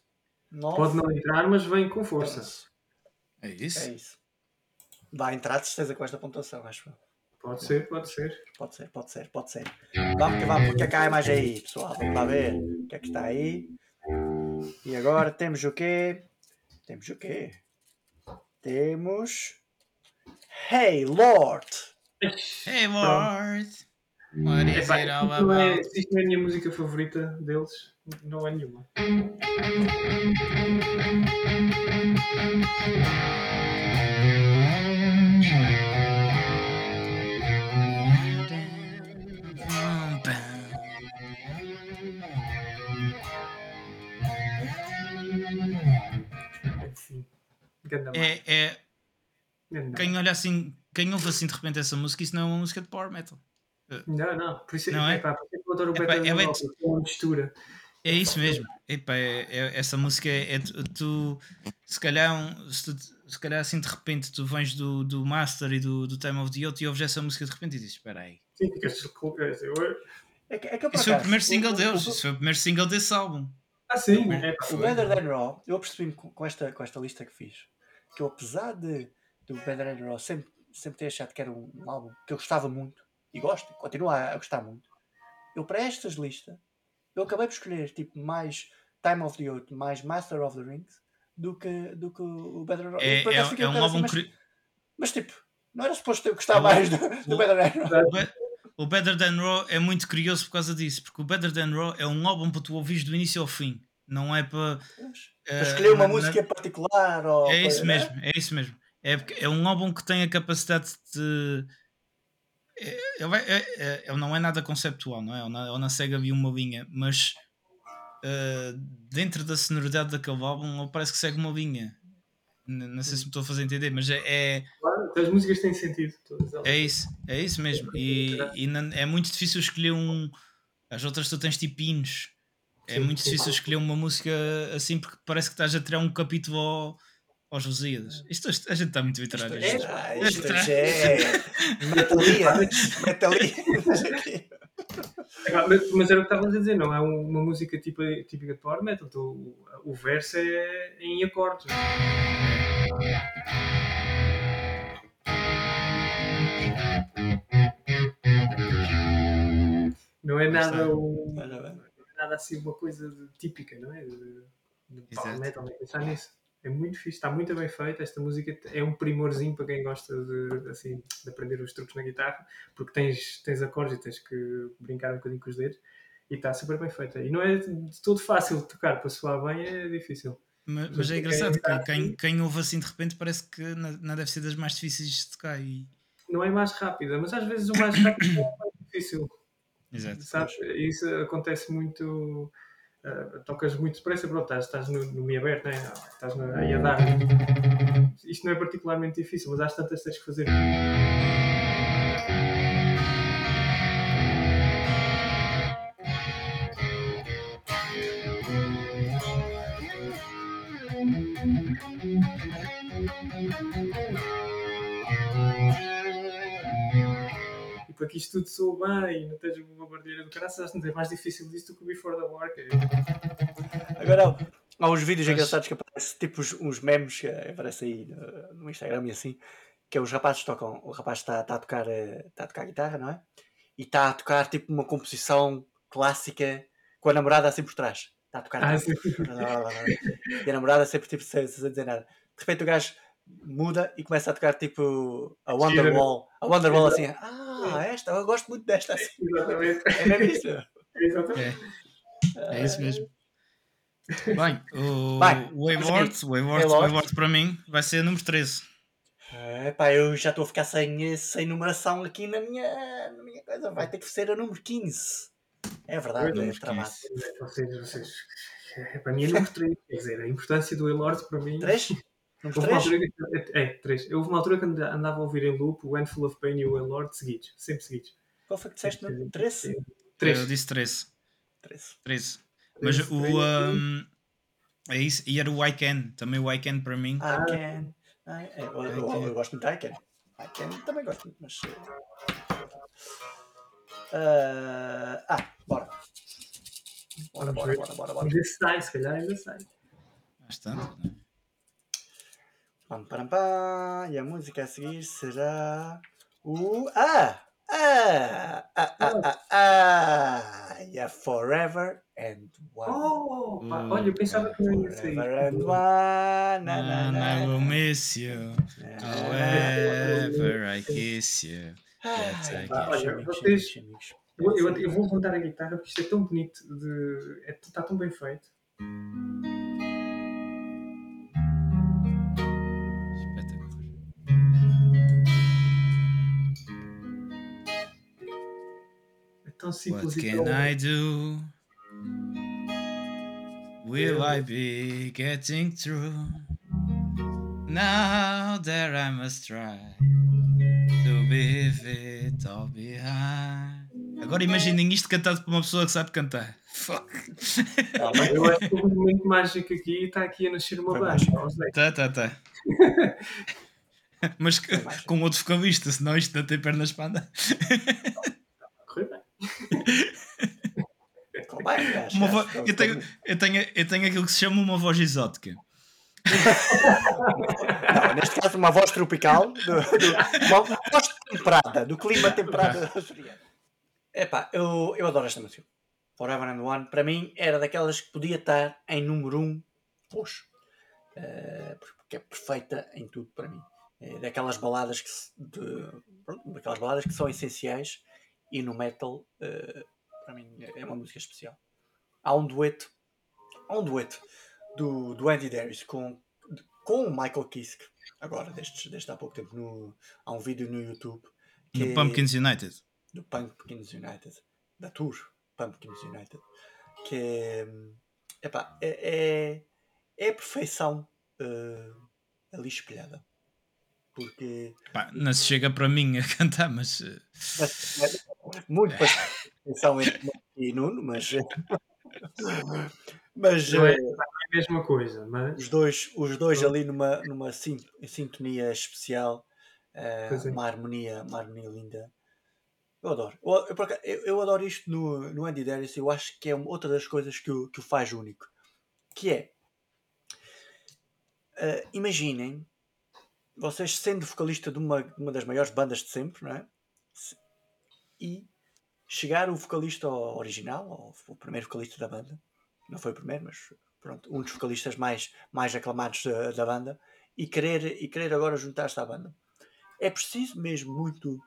9. Pode não entrar, mas vem com força. 12. É isso? É isso. Vai entrar de certeza com esta pontuação, acho eu. Pode ser, pode ser. Pode ser, pode ser, pode ser. Vamos que vamos, porque cá é mais aí, pessoal. Vamos lá ver o que é que está aí. E agora temos o quê? Temos o quê? Temos. Hey Lord! Hey Lord! What is it all é, about? se isto não é a minha música favorita deles, não é nenhuma. É, é, Quem olha assim, quem ouve assim de repente essa música, isso não é uma música de power metal. Não, não. Por isso, Não é? por isso é que eu adoro o Better é bem- Rock, é uma mistura. É isso mesmo. Epá, é- é- essa música é, é tu, se calhar um- se, tu- se calhar assim de repente tu vens do, do Master e do, do Time of the Youth e ouves essa música de repente e dizes, espera aí. Sim, ficas eu- É que, é que eu, foi o primeiro single o- o- deles, o- isso foi o primeiro single desse álbum. Ah, sim. Foi. epá, O Better Than Raw, eu apercebi-me com, com esta, com esta lista que fiz, que eu apesar de do Better Than Raw sempre, sempre ter achado que era um, um álbum que eu gostava muito, e gosto, continuo a, a gostar muito, eu para estas listas, eu acabei por escolher tipo mais Time of the Youth, mais Master of the Rings, do que, do que o Better Than Raw. É, é, é um bocado álbum. assim, mas, curi- mas, tipo, não era suposto eu gostar O- mais do, do o- Better Than Raw. o Be- O Better Than Raw é muito curioso por causa disso, porque o Better Than Raw é um álbum para tu ouvires do início ao fim, não é para. Para eh, escolher uma na- na- música em particular. Ou, É isso né? mesmo, é isso mesmo. É, é um álbum que tem a capacidade de. é- Ele, é- é- não é nada conceptual, não é? Não, ele não segue ali uma linha, mas eh, dentro da sonoridade daquele álbum ele parece que segue uma linha. N- Não sei se me estou a fazer entender, mas é, é, Claro, as músicas têm sentido. É isso, é isso mesmo. E, e não- é muito difícil escolher um. As outras tu tens hinos. É Sim, muito sim. difícil escolher uma música assim porque parece que estás a tirar um capítulo ao, aos Lusíadas. Isto, isto- a gente está muito literário. é- isto. Isto é metalia, metalia. não sei o quê. Epá, Mas, mas era o que estavas a dizer, não é um- uma música tipo, típica de power metal. então o, o verso é em acordes. Não é nada, um, Olha bem. nada assim uma coisa típica, não é? De, de power metal, nem pensar nisso. É muito fixe, está muito bem feita. Esta música é um primorzinho para quem gosta de, assim, de aprender os truques na guitarra, porque tens, tens acordes e tens que brincar um bocadinho com os dedos. E está super bem feita. E não é de todo fácil de tocar, para soar bem é difícil. Mas, Mas é quem engraçado está que quem, quem ouve assim de repente parece que não, deve ser das mais difíceis de tocar. E... Não é mais rápida, mas às vezes o mais rápido é mais difícil. Exato. Sabes? Isso acontece muito. Ah, tocas muito depressa, pronto, estás, estás no, no meio aberto, né? estás no, aí a dar. Isto não é particularmente difícil, mas às tantas tens que fazer. Que isto tudo soa bem e não tens uma barulheira do caraças, não é mais difícil disso do que o Before the War. é- Agora, há uns vídeos Mas- engraçados que aparecem, tipo uns, uns memes que aparecem aí no, no Instagram e assim, que é os rapazes tocam, o rapaz está a, tocar, eh, está a tocar guitarra, não é? E está a tocar tipo uma composição clássica com a namorada assim por trás. Está a tocar. Ah, e a namorada sempre tipo sem, sem dizer nada. De repente o gajo muda e começa a tocar tipo a Wonderwall. A Wonderwall assim, ah, esta, eu gosto muito desta assim. Exatamente. É isso? Exatamente. É, é isso mesmo. Bem, o, o Wayward, o Wayward, Wayward. Wayward para mim vai ser número 13. É, pá, eu já estou a ficar sem, sem numeração aqui na minha, na minha coisa. Vai ter que ser a número 15. É verdade, é. 15. Vocês, vocês. É, para mim é número 3. Quer dizer, a importância do Elord para mim. 3? Houve uma 3? altura que, é, 3. Houve uma altura que anda- andava a ouvir em loop o Handful of Pain e o Elord seguidos. Sempre seguidos. Qual foi que disseste? Número 13? Eu 3. disse 13. 13. 13. Mas 13, o. 13. um, é isso. E era o I Can. Também o I Can para mim. I can. I, é, eu, eu, eu, eu gosto muito de I can. I can também gosto muito, mas. eh, ah, bora. Bora, bora, bora, bora, bora. Se sai, se calhar ainda sai. Bastante. né? Pam, pam, pam. E a música a seguir será o. Ah! Ah! Ah! Ah! Ah! ah. Yeah, Forever and One. Oh, Hum, olha, eu pensava que não ia sair. Forever and One. Na, na, And I will na. miss you. However I kiss you. I amigos, Olha, vocês-. Eu, eu, eu vou montar a guitarra porque isto é tão bonito, de, é, está tão bem feito. Tão simples What e can tão... I do? Will I be getting through? Now that I must try to leave it all behind. Agora imaginem isto cantado por uma pessoa que sabe cantar. Fuck. Mas Eu acho que um momento mágico aqui e está aqui a nascer uma banda. Tá, tá, tá. Mas que- com outro vocalista, senão isto não tem pernas para andar. Acho, acho vo- que eu, tenho, eu, tenho, eu tenho aquilo que se chama uma voz exótica. Não, neste caso, uma voz tropical, do, do- uma voz temperada, do clima temperado açoriano. Epá, eu, eu adoro esta música. Forever and One, para mim, era daquelas que podia estar em número 1 um roxo. Eh, porque é perfeita em tudo para mim. É daquelas baladas que, se- de, pronto, daquelas baladas que são essenciais e no metal, eh, para mim, é uma música especial. Há um dueto, há um dueto do, do Andy Darius com, com o Michael Kiske, agora, desde, desde há pouco tempo, no, há um vídeo no YouTube No é Pumpkins United. do Pumpkins United, da tour Pumpkins United, que é, epá, é, é, é a perfeição eh, ali espelhada. Porque Pá, não se chega para mim a cantar, mas eh, mas, mas, muito perfeição entre e Nuno, mas, mas Não é eh, a mesma coisa, mas os dois, os dois ali numa, numa sin- sintonia especial, eh, é. uma, harmonia, uma harmonia linda. Eu adoro. Eu, eu, eu- adoro isto no, no Andy Darius. Eu acho que é outra das coisas que o, que o faz único. Que é, eh, imaginem, vocês sendo vocalista de uma, de uma das maiores bandas de sempre, não é? E chegar o vocalista original, o primeiro vocalista da banda, não foi o primeiro, mas pronto, um dos vocalistas mais, mais aclamados da, da banda, e querer, e querer agora juntar-se à banda. É preciso mesmo muito.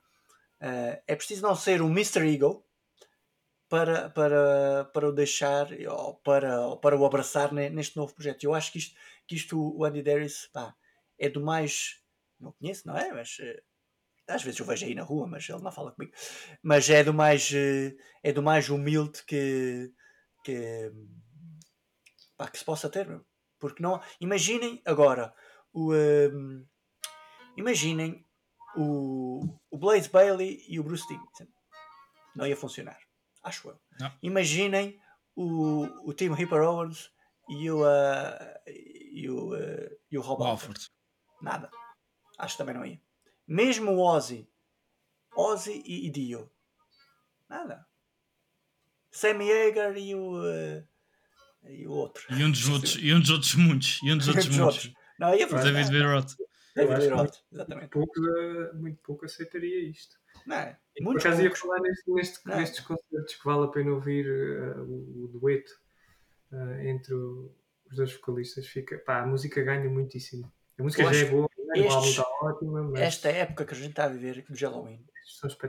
eh, é preciso não ser um Mr. Ego para, para, para o deixar ou para, ou para o abraçar ne- neste novo projeto. Eu acho que isto, que isto o Andy Darius pá, é do mais. Não conheço, não é? Mas eh, às vezes eu vejo aí na rua, mas ele não fala comigo. Mas é do mais, eh, é do mais humilde que, que, pá, que se possa ter. meu. Porque não. Imaginem agora o. ehm, imaginem o, o Blaze Bailey e o Bruce Dickinson. Não ia funcionar. Acho eu. Não. Imaginem o, o Tim Hipper Owens e o, eh, e o, eh, e o Rob Alford. Nada. Acho que também não ia. Mesmo o Ozzy. Ozzy e, e Dio. Nada. Sammy Hagar e o. eh, e o outro. E um dos outros, e um dos outros muitos. E um dos outros muitos. Não, ia funcionar. David B. Roth. David Roth, exatamente. pouco, eh, muito pouco aceitaria isto. Não é? E por acaso ia falar neste, neste- Não. nestes concertos que vale a pena ouvir eh, o, o dueto eh, entre o- os dois vocalistas. Fica, pá, a música ganha muitíssimo. A música Eu já é acho boa, o álbum estes- está ótima, mas Esta época que a gente está a viver do Halloween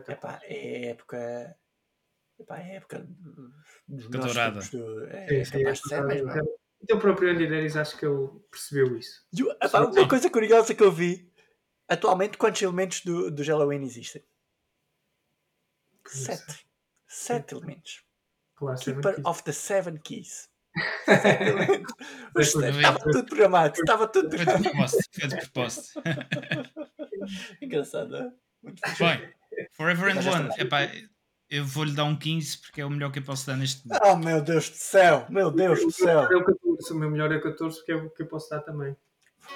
epá, é época. Epá, é a época dos dourada. tempos do, é, Sim, é sim, capaz de ser mesmo. é? Então o próprio Andy Darius acho que ele percebeu isso. E epá, uma coisa curiosa que eu vi atualmente quantos elementos do, do Halloween existem? Sete. Sete elementos. Claro, Keeper of the Seven Keys. Mas. Estava tudo programado. Estava tudo Foi de propósito. Foi de propósito. engraçado. não é? Muito. Bem, Forever and One. Epá, eu vou-lhe dar um 15 porque é o melhor que eu posso dar neste momento. Oh meu Deus do céu, meu Deus do céu. É o 14, o meu melhor é 14 porque é o que eu posso dar também.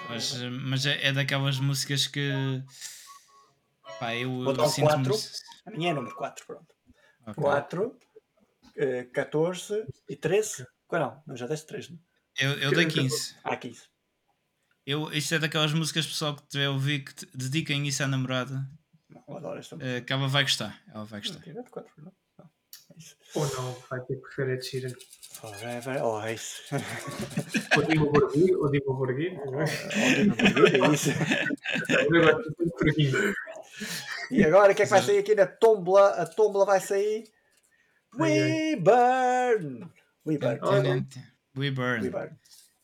Mas, mas é, é daquelas músicas que. Pá, eu, Vou dar eu um sinto-me. 4. A minha é número 4, pronto. Ok. 4, eh, 14 e 13. Qual não? Não, já deste 3, não? Eu, eu dei 15. Ah, 15. Eu, isto é daquelas músicas, pessoal, que tiver a ouvir, que te- dediquem isso à namorada, Não, eu adoro esta música. eh, que ela vai gostar. Ela vai gostar. Não, 4, não? Não, é isso. Ou não, vai ter que preferir Ed Sheeran. Forever, oh, é isso. Ou Dimo Borgir, ou Dimo Borgir. é isso. Agora estou por aqui. E agora o que é que vai sair aqui na Tombola? A Tombola vai sair. We Burn! We Burn. We.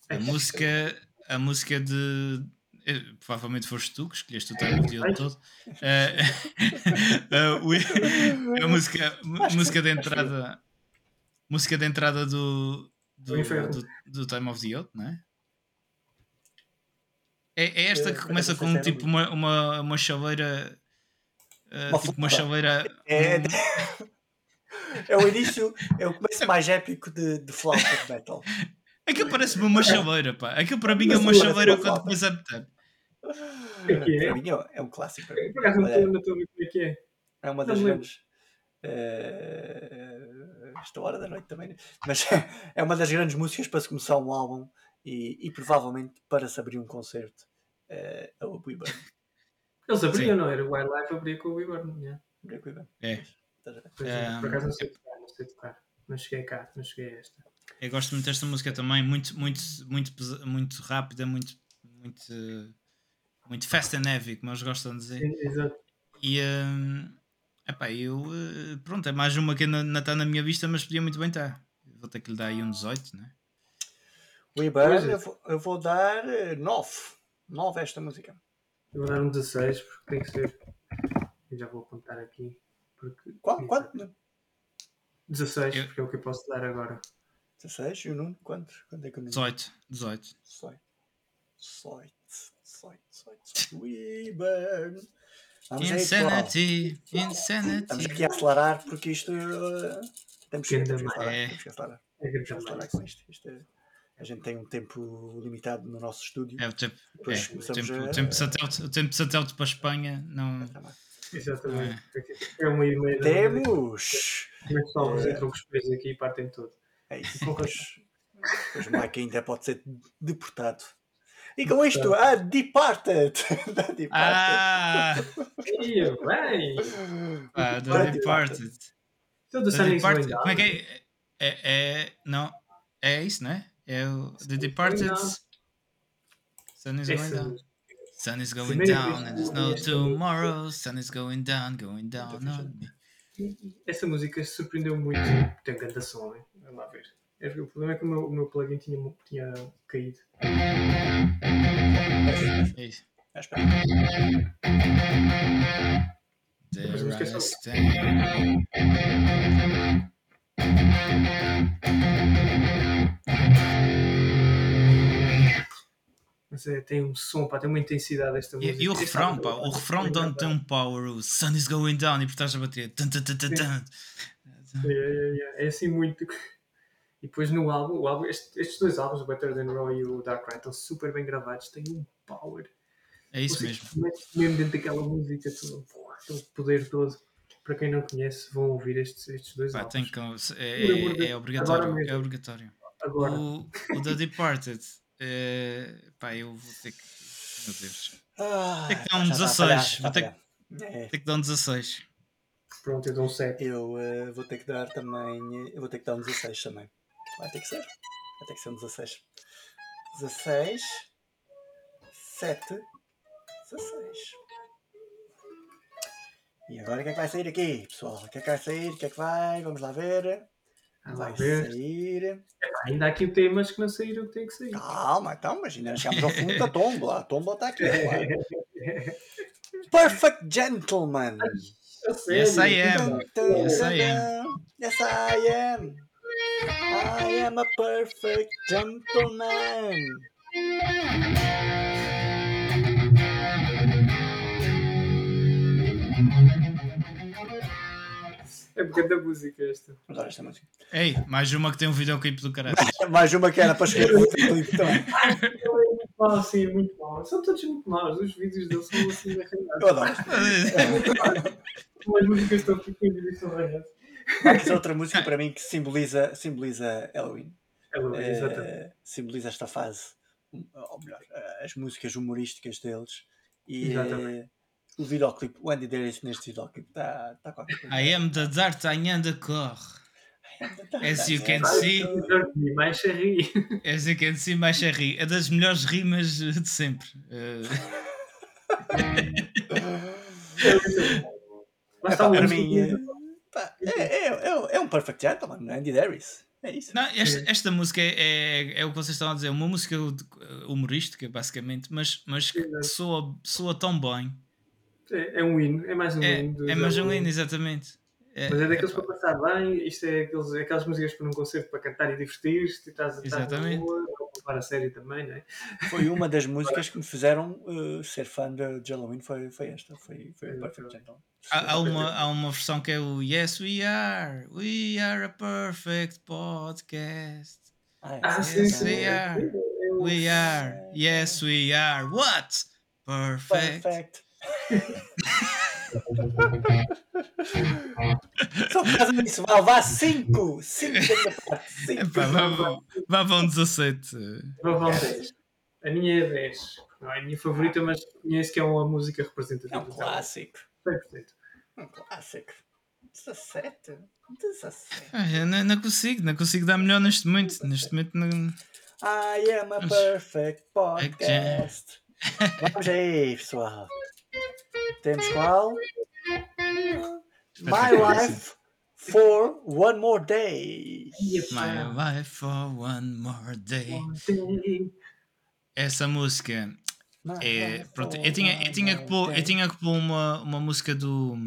A música, a música de. eh, Provavelmente foste tu que escolheste o time of the Old todo. We- a música, música de entrada. Música de entrada do. Do, Do do, Time of the Old, não é? É, é esta que começa com é tipo uma, uma, uma chaleira. eh, Uma tipo uma flauta. chaleira. É, um- é o início, é o começo mais épico de, de flauta de metal. Aquilo parece-me uma chaleira, pá. Aquilo para mim é uma parece chaleira quando começa a meter. é que é? Para mim é- é um clássico. ver como é que é. É uma das grandes. eh, esta hora da noite também. né? Mas é uma das grandes músicas para se começar um álbum e, e provavelmente para se abrir um concerto. eh, a We Burn. Eles Sim. abriam, não era? O Wildlife abria com o Weaver. Yeah. We Burn. É. Estás a ver? Pois é, Um, Por acaso não sei tocar, não sei tocar. Não cheguei cá, não cheguei a esta. Eu gosto muito desta música também, muito, muito, muito, muito rápida, muito, muito, eh, muito fast and heavy, como eles gostam de dizer. Exato. E hum, epá, eu eh, pronto, é mais uma que ainda está na minha vista, mas podia muito bem estar. Vou ter que lhe dar aí um 18, né? We Pois Burn, é. eu vou, eu vou dar 9. 9 a esta música. Eu vou dar um 16 porque tem que ser. Eu já vou apontar aqui. Porque... Quanto? Quanto? 16, Eu- porque é o que eu posso dar agora. 16? E o Nuno? Quanto? Quanto é que Nuno? 18, 18. 18. 18. 18. 18. We Burn. Vamos aí, pessoal. Insanity, Estamos insanity. aqui a acelerar porque isto. eh, temos, que, temos que acelerar. é. Temos que acelerar. É Temos que acelerar com isto. Isto é- a gente tem um tempo limitado no nosso estúdio. É o tempo, é, Depois o tempo, a- o tempo de satélite, o tempo de satélite para a Espanha não. Exatamente. É uma e meia. Temos! Como é que só É. entram com os pés aqui e partem tudo? É isso. Depois o Mike ainda pode ser deportado. E com isto, a Departed! Da Departed. Ah! Bem! Pá, Da The Departed. Então, do Down. Como é que é? É, é- Não. É isso, não é? É o The Departed. Sun is going down. Sun is going down and there's no tomorrow. Sun is going down, going down on me. Essa música surpreendeu muito. Tem grande som, hein? Vamos lá ver. É, O problema é que o meu, o meu plugin tinha, tinha caído. É isso. Ah, espera. Mas a música é só-. Mas é, tem um som, pá, tem uma intensidade esta música. E, e o refrão, pá, o refrão tem um power, o sun is going down e por estás a bater. É, é, é, é assim muito. E depois no álbum, o álbum este- estes dois álbuns, o Better Than Raw e o Dark Ride, estão super bem gravados, têm um power. É isso mesmo. mesmo dentro daquela música, tudo, pô, aquele poder todo. Para quem não conhece, vão ouvir estes, estes dois Pá, álbuns. tem que, é, é, é obrigatório. É obrigatório. Agora, O, o The Departed, é, pá, eu vou ter que. Meu Deus. Ah, Tem que dar um já está a falhar, 16, está a vou ter. É, Tem que dar um 16. pronto, eu dou um 7. eu eh, vou ter que dar também. Eu vou ter que dar um 16 também. Vai ter que ser. Vai ter que ser um 16. 16. 7. 16. E agora o que é que vai sair aqui, pessoal? O que é que vai sair? O que é que vai? Vamos lá ver. Vamos Vai ver. sair. Ainda há aqui temas que não saíram que têm que sair. Calma, então, mas ainda chegamos ao fundo da tomba. A tomba está aqui. claro. Perfect Gentleman. Yes, I am. Yes, I am. Yes, I am. I am a perfect gentleman. É porque é da música esta. Adoro esta música. Ei, mais uma que tem um videoclipe do caralho. Mais uma que era para escrever o videoclipe também. É muito mau, sim, muito mau. São todos muito maus. Os vídeos deles são assim arranhados. Eu adoro. As músicas estão os vídeos são arranhados. Mas outra música para mim que simboliza, simboliza Halloween. É bom, Eh, exatamente. simboliza esta fase, ou melhor, as músicas humorísticas deles e Exatamente. Eh, o videoclipe, o Andy Darius neste videoclipe está tá qualquer coisa. I am the D'Artagnan de cor. As you can see, mais charri. as you can see, mais a rir. É das melhores rimas de sempre. Eh, É, está para mim, eh, é, é, é, é um perfect gentleman, Andy Darius. É isso. Não, esta, esta música é, é, é o que vocês estão a dizer, uma música de- humorística, basicamente, mas, mas soa, soa tão bem. É, é um hino, é mais um É, hino. é mais um hino, exatamente. É, Mas é daqueles pá, para passar bem, isto é aqueles, aquelas músicas para um concerto para cantar e divertir-te, e estás a estar na Exatamente. rua, ou levar a sério também, não é? Foi uma das músicas que me fizeram eh, ser fã de, Halloween, foi, foi esta, foi, foi o Perfect Gentleman. Há, há uma, há uma versão que é o Yes We Are, We Are a Perfect Podcast. Ah, é, Ah, sim, sim, sim. We are. É o- We are, yes we are, what? Perfect. Perfect. Só por causa disso, vá, vá 5! 5 da minha parte, 5. Epá, vá, vá, vá um 17. Vou vão 10. A minha é 10. Não é a minha favorita, mas conheço que é uma música representativa. É um clássico. 100%. Um clássico. 17? 17. Ah, eu não, não consigo, não consigo dar melhor neste momento. Neste momento não. I am a perfect podcast. Vamos aí, pessoal. Temos qual? My life for one more day. My life for one more day. Essa música é. Pronto, eu tinha, eu tinha que pôr, eu tinha que pôr uma, uma música do.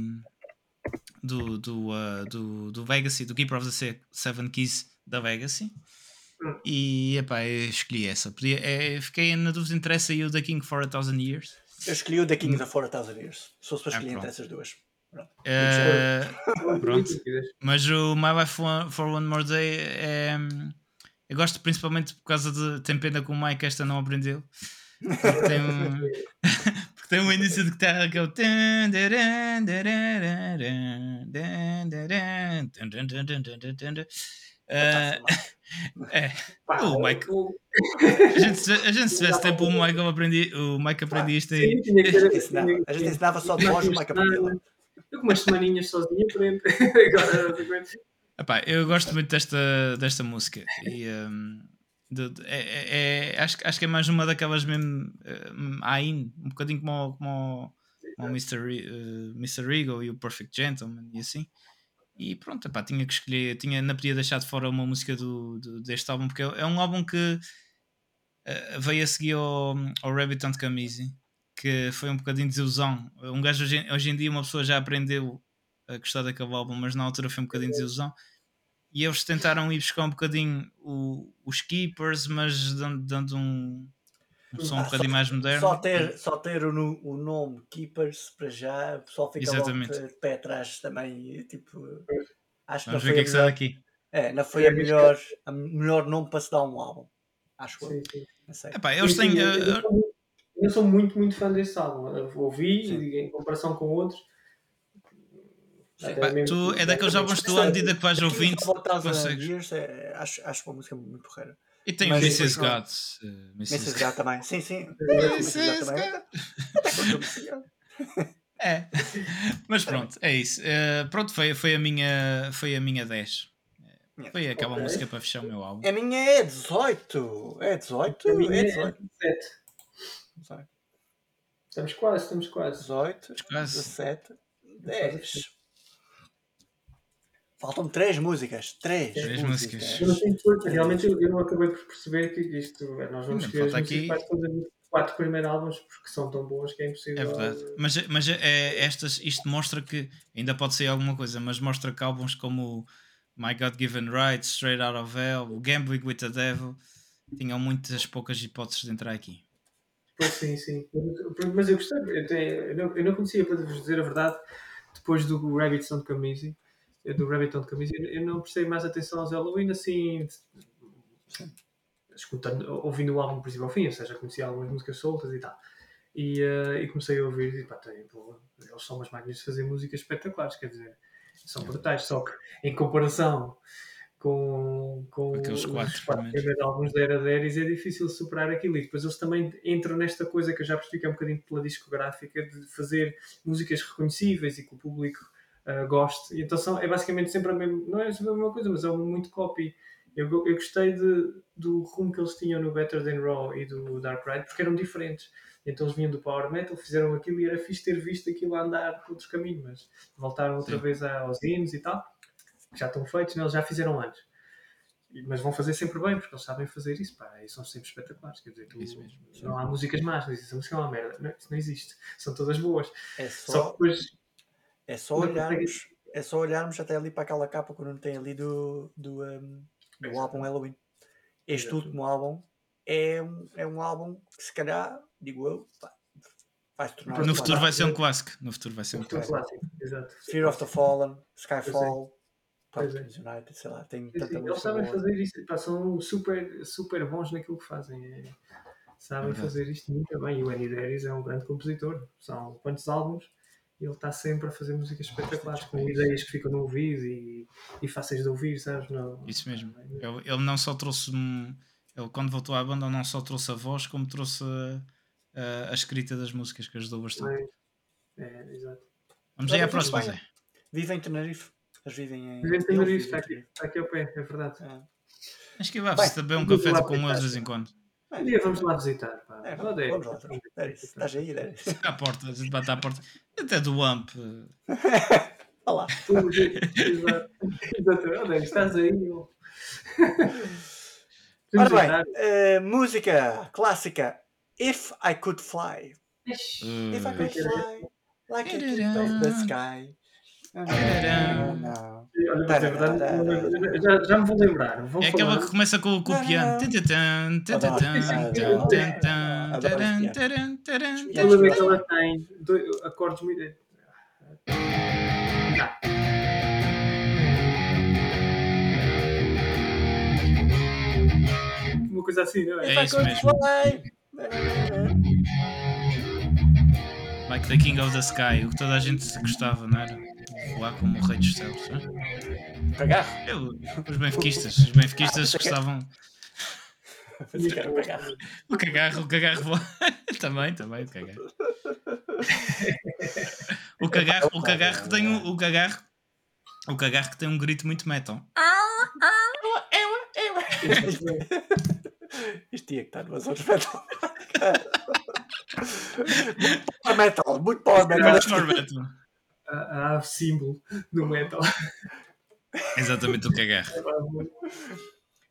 Do, do, uh, do, do Legacy, do Keeper of the Se- Seven Keys da Legacy. Hum. E epá, eu escolhi essa. Podia, é, fiquei na dúvida entre essa e o The King for a Thousand Years. Eu escolhi o The King da 4000 Years. Se fosse para Ah, escolher entre essas duas. Pronto. Eh, Pronto. Mas o My Life for, One More Day é. Eu gosto principalmente por causa de. Tem pena que o Mike esta não aprendeu. Porque tem um, porque tem um início de guitarra que é o. tan, é, Pá, O Mike- o- a gente, se- a gente se tivesse tempo, o Mike aprendi, o Mike aprendi isto aí. Sim, tinha que ter- A gente ensinava, só de voz, o Mike aprendia. Eu com umas semaninhas sozinho aprendo. Agora, Epá, eu gosto muito desta, desta música e hum, de- de- é, é- é- acho, que- acho que é mais uma daquelas mesmo hum, Ain, um bocadinho como, o- como, como o Mr. Re- eh, Mr. Regal e o Perfect Gentleman e assim. E pronto, epá, tinha que escolher, tinha, não podia deixar de fora uma música do, do- deste álbum, porque é, é um álbum que eh, veio a seguir ao, ao Rabbit Come Easy, que foi um bocadinho de desilusão. Um gajo hoje, hoje em dia, uma pessoa já aprendeu a gostar daquele álbum, mas na altura foi um bocadinho de desilusão. E eles tentaram ir buscar um bocadinho o- os Keepers, mas dando, dando um, um som um bocadinho mais moderno. Só ter, só ter o, o nome Keepers para já, o pessoal fica Exatamente. logo de pé atrás também. Tipo, acho que não Vamos ver foi, o que é que sai daqui. é, não foi a melhor, a melhor nome para se dar um álbum. Acho eu. Sim, sim. Não sei. Epá, eles Sim, têm. sim, eh, eu, eu sou muito- eu sou muito, muito fã desse álbum. Eu ouvi Sim. em comparação com outros. Pá, tu, é daqueles álbuns que tu, à medida que vais ouvindo, consegues. Years, é, acho, acho uma música muito porreira. E tem o Mas Mrs. Gods. eh, Mrs. Mrs. God também. Sim, sim. Mrs. Estou- É. Mas pronto, é isso. Eh, pronto, foi, foi, a minha, foi a minha 10. Foi aquela Ok. música para fechar o meu álbum. A minha é 18. É 18? A minha É é 18. 17. 18. Estamos quase, estamos quase. 18, Quase. 17, 10. Faltam 3 músicas. 3 Três músicas. músicas. Eu não sei realmente eu, eu não acabei por perceber que isto, nós vamos as falta aqui- todas quatro primeiros álbuns porque são tão boas que é É impossível. verdade. Mas, mas é, estas, isto mostra que ainda pode ser alguma coisa, mas mostra que álbuns como My God Given Right, Straight Out of Hell, o Gambling with the Devil tinham muitas poucas hipóteses de entrar aqui. Pois sim, sim. Mas- eu gostei, eu, até- eu não, eu não conhecia, para vos dizer a verdade, depois do Rabbit Come Easy. Do Rabbit on Camisa, eu não prestei mais atenção aos Halloween assim, escutando, ouvindo o álbum do princípio ao fim, ou seja, conhecia algumas músicas soltas e tal. E, uh, e comecei a ouvir e pá, tem, pô, eles são umas máquinas de fazer músicas espetaculares, quer dizer, são brutais, só que em comparação com, com Aqueles quatro, os quatro álbuns da Era Deris é difícil superar aquilo e depois eles também entram nesta coisa que eu já percebi que é um bocadinho pela discográfica de fazer músicas reconhecíveis e que o público uh, goste e então são, é basicamente sempre a mesma não é sempre a mesma coisa, mas é muito copy eu, eu gostei de, do rumo que eles tinham no Better Than Raw e do Dark Ride porque eram diferentes então eles vinham do Power Metal, fizeram aquilo e era fixe ter visto aquilo a andar por outros caminhos, mas voltaram outra Sim. vez aos hinos e tal que já estão feitos, né? eles já fizeram antes. Mas vão fazer sempre bem, porque eles sabem fazer isso, pá, e são sempre espetaculares. Quer dizer, tu, isso mesmo. não há músicas más, não existe. A música é uma merda. Não, isso não existe. São todas boas. É só, só depois, é só olharmos, é só olharmos até ali para aquela capa que não tem ali do, do, um, do álbum Halloween. Este último álbum é um, é um álbum que se calhar, digo eu, vai se tornar. No futuro vai ser um clássico. No futuro vai ser um clássico. clássico. Exato. Fear of the Fallen, Skyfall. Public é. United, sei lá, tem tanta Sim, Eles sabem boa. fazer isto, pá, são super, super bons naquilo que fazem. É, sabem fazer isto muito bem. E o Annie Darius é um grande compositor. São quantos álbuns? E ele está sempre a fazer músicas espetaculares, com ideias que ficam no ouvido e, e fáceis de ouvir, sabes? Não, Isso mesmo. Ele, ele não só trouxe. Ele, quando voltou à banda, não só trouxe a voz, como trouxe a, a, a escrita das músicas, que ajudou bastante. É, é exato. Vamos aí à próxima, Zé. Viva em Tenerife. Eles vivem em. Vivem em Tenerife, está aqui, está aqui ao pé, é verdade. É. Acho que vai se beber um café com eles de vez em quando. Um dia vamos lá visitar. Pá. É, vamos, vamos lá. Estás aí, Déris? À porta, a gente bate à porta. Até do AMP. Olá. Exato. Estás aí. Ora bem, uh, música clássica If I Could Fly. If I Could Fly, like a kid the sky. Não, não. Olha, já, já me vou lembrar. Vou é aquela que começa com, o piano. Ela vê que ela tem acordes muito. Uma coisa assim, não é? É isso mesmo. Like the King of the Sky, o que toda a gente gostava, não era? Voar como o Rei dos Céus. Cagarro? Eu, os benfiquistas, os benfiquistas gostavam. O cagarro, o cagarro voa. também, também, o cagarro. O cagarro, o cagarro que tem um, o cagarro, o cagarro que tem um grito muito metal. Isto tinha que estar no Metal. muito power metal, muito power metal. Muito power metal. A, a símbolo do metal. Exatamente o cagarro.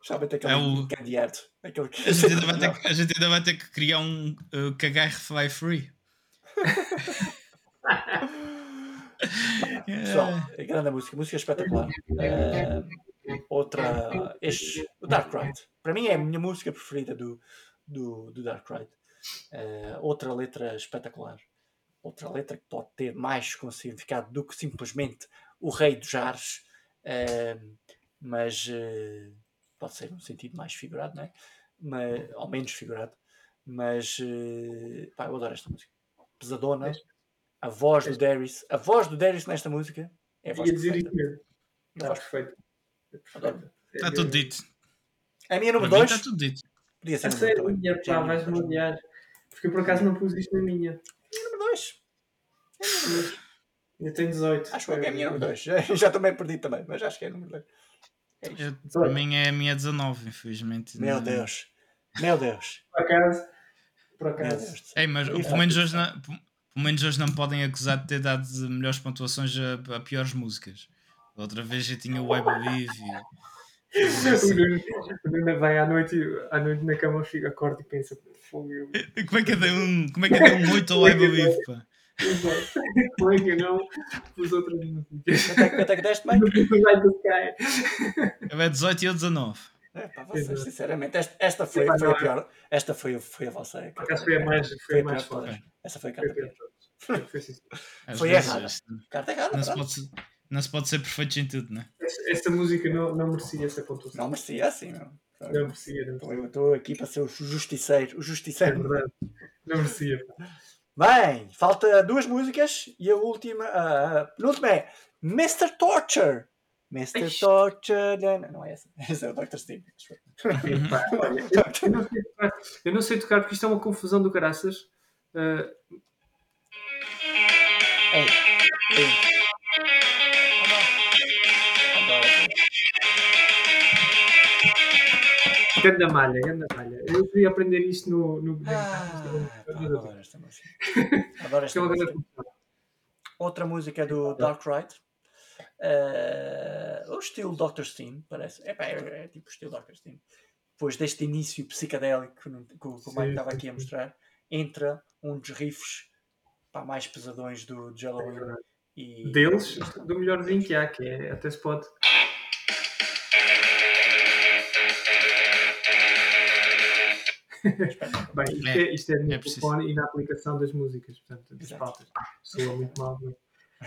Sabe até aquele é o... candeado. Aquele que... a, gente ainda vai ter que, a gente ainda vai ter que criar um uh, cagarro fly free. Pessoal, é grande música, música espetacular. Uh, outra, este, o Dark Ride. Para mim é a minha música preferida do, do, do Dark Ride. Uh, outra letra espetacular. Outra letra que pode ter mais com significado do que simplesmente o rei dos ares, uh, mas uh, pode ser num sentido mais figurado, não é? Mas, ou menos figurado. Mas pá, eu adoro esta música. Pesadona, a voz do Darius, a voz do Darius nesta música é a voz dizer isso mesmo. A voz perfeita. Está tudo dito. A minha número 2. Está tudo dito. Podia ser a sério, minha, pá, vais-me odiar. Porque por acaso não pus isto na minha. Minha número 2. Eu tenho 18. Acho que é a minha número 2. Já estou meio perdido também, mas acho que é a número 2. É para mim é a minha 19, infelizmente. Meu Deus. Meu Deus. Por acaso. Por acaso. Ei, mas pelo menos, hoje não, pelo menos hoje não me podem acusar de ter dado melhores pontuações a, a piores músicas. Outra vez eu tinha o I O Nuno vai à noite, à noite na cama, fica, acorda e pensa: Fogo. Como é que é de um, como é que é de um 8 ao Believe? Pá? Como é que não os outros músicas? Quanto é que deste? Eu é 18 e eu 19. É, pá, vocês, sinceramente, esta, esta foi, foi a pior. Esta foi, foi a vossa. Por foi a mais, foi, foi a mais forte. Essa foi a carta pior. Foi, foi errada. Carta errada. Não se, pode, não se pode ser perfeito em tudo, né? Essa, essa música não, não merecia essa pontuação. Não merecia assim, não. Não merecia, não Então merecia. eu estou aqui para ser o justiceiro. O É justiceiro. verdade. Não merecia. Bem, falta duas músicas e a última, a penúltima é Mr. Torture. Mr. Torture. Não, não é essa. Essa é o Dr. Olha, eu, eu não sei tocar, eu não sei tocar porque isto é uma confusão do caraças. Ah, Ei, ei. Ganda malha, ganda malha. Eu queria aprender isto no. no Ah, pá, adoro esta música. Adoro esta é grande música. Outra música é do Dark Ride. Eh, o estilo Dr. Steam, parece. É, é, é tipo estilo Dr. Steam. Depois deste início psicadélico que, que o Mike estava aqui a mostrar, entra um dos riffs pá, mais pesadões do É Halloween. verdade. E... Deles, do melhorzinho que há, que é até se pode. Bem, isto É, é, isto é no é preciso. telefone e na aplicação das músicas, portanto, das Exato. pautas. Soa muito mal, mas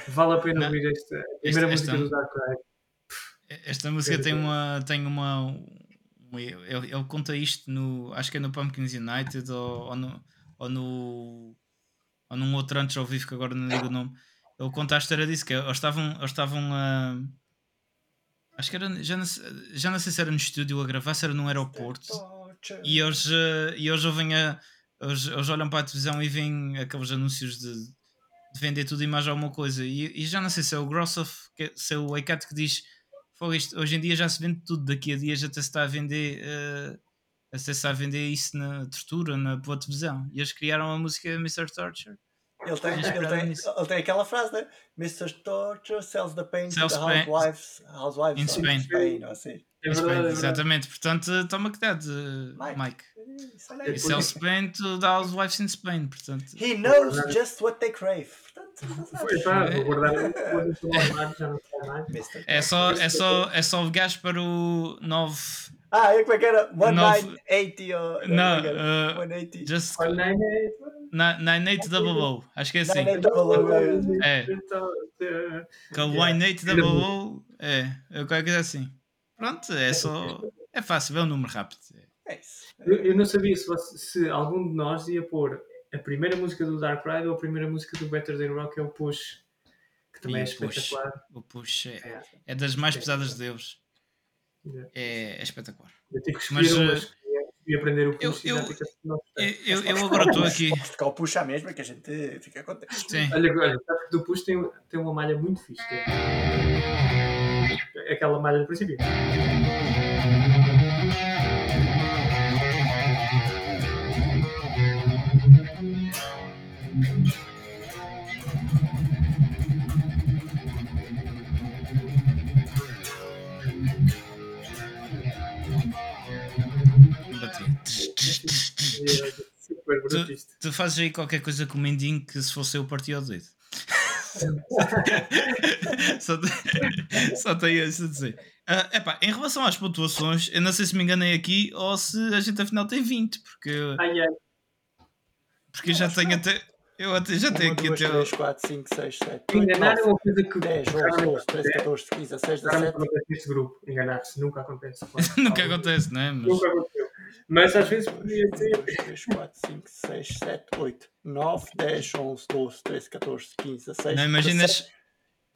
vale a pena Não. ouvir esta a primeira Esta- música esta- do Dark Ride. Esta música tem uma. Tem uma um- ele, conta isto no. Acho que é no Pumpkins United ou, ou no. Ou no ou num outro antes ao vivo que agora não digo o nome. Ele conta a história disso, que eles estavam, eles estavam a. Acho que era. Já não, já não sei se era no estúdio a gravar, se era num aeroporto. E eles, eh, e eles ouvem a. Eles, eles olham para a televisão e veem aqueles anúncios de, de vender tudo e mais alguma coisa. E, e já não sei se é o Grossoff, se é o Eicat que diz "Fogo, isto, hoje em dia já se vende tudo, daqui a dias até se está a vender. se está a vender isso na tortura, na pela televisão. E eles criaram a música Mr. Torture. Ele tem, ele, tem, ele tem aquela frase, né? Mr. Torture sells the pain to Sells the pain- housewives, housewives In Spain. Spain, assim. É Spain, é exatamente. Portanto, toma cuidado, Mike. Mike. Isso olha É aí. It sells Spain to the housewives in Spain. Portanto, He knows just what they crave. Portanto, Foi, pá, vou guardar é só, é só, é só o gás para o 9. Ah, e como é que era? Nove- 1980 ou... Não, é que uh, 180. Just Olha, nem é- 98 Double O. Acho que é assim. 98 Double O, É. Que é o Y8 Double O. É, é qualquer coisa assim. Pronto, é só. É fácil, é um número rápido. É isso. Eu, eu não sabia se, você- se algum de nós ia pôr a primeira música do Dark Ride ou a primeira música do Better Than Rock, que é o Push, que também é E o Push. espetacular. O push é, É. é das mais pesadas de Deus. É. É, é espetacular. Eu tive que Mas, escolher eh, escolhi- escolhi aprender o Push eu- e Eu, eu, eu agora estou aqui. Podes tocar o puxa mesmo, que a gente fica contente. Sim. Olha, olha, do Push tem, tem uma malha muito fixe. Que aquela malha do princípio. Brutista. Tu fazes aí qualquer coisa com o mendinho que se fosse eu partia o dedo. só, só tenho isso a dizer. Ah, epá, em relação às pontuações, eu não sei se me enganei aqui ou se a gente afinal tem 20, porque, Ai, ai. porque eu já tenho que até. Eu até, já tenho 1, aqui 2, até. 3, 4, 5, 6, 7, 8, Enganar é 9, uma coisa que 10, 11, 12, 13, 14, 15, 16, Raramente 17. acontece neste grupo. Enganar-se nunca acontece. Nunca acontece, não é? Mas, Nunca aconteceu. Mas às vezes podia 1, ser. 2, 3, 4, 5, 6, 7, 8, 9, 10, 11, 12, 13, 14, 15, 16, não imaginas.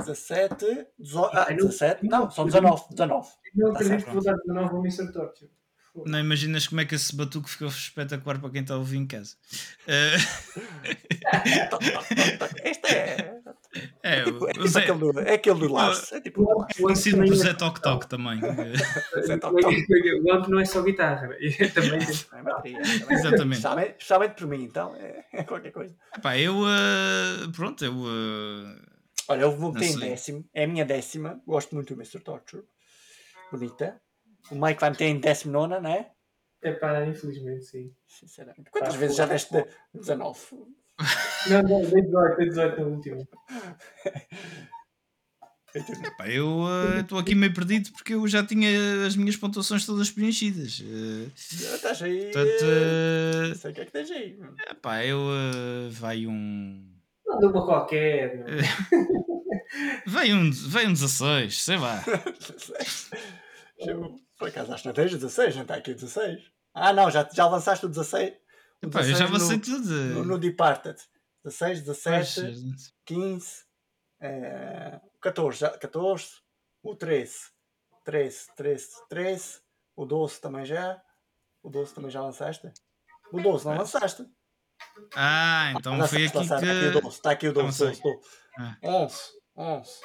17, 18, ah, Ai, não- 17, não, são 19, 19. Não Tá acredito que vou dar 19 ao Mr. Torture. Não imaginas como é que esse batuque ficou espetacular para quem está a ouvir em casa. Toc, toc, toc, toc. Este é. É, É tipo, é o tipo Zé, aquele do, é aquele do Lars. É tipo o conhecido por Zé Toc Toc também. Zé Toc Toc. O amp não é só guitarra. Também É bateria, também. Exatamente. Especialmente, por mim, então é, é qualquer coisa. Epá, eu. ah, pronto, eu. ah, Olha, eu vou meter em décimo. É a minha décima. Gosto muito do Mr. Torture. Bonita. O Mike vai meter em décimo nona, não é? É pá, infelizmente, sim. Sinceramente. Quantas Tá, vezes já deste de 19? Não, não, dei 18, dei 18 no último. epá, eu estou aqui meio perdido porque eu já tinha as minhas pontuações todas preenchidas. Ah, Estás aí. portanto. Não sei o que é que tens aí. epá, eu. ah, vai um. Não, Manda uma qualquer. Vem um, vem um 16, sei lá. Eu, por acaso acho que não tens 16, não está aqui o 16. Ah, não, já, já lançaste o 16. O Pá, eu já 16 avancei no, tudo. no, no Departed. 16, Pois, 17, 15, eh, 14, já, 14, o 13, 13, 13, 13, o 12 também já. O 12 também já lançaste? O 12 não Pois. lançaste? Ah, então Não foi aqui lançaste. Está aqui o que. 12, está aqui o 12. Avancei. 12, 12. Ah. 11, 11,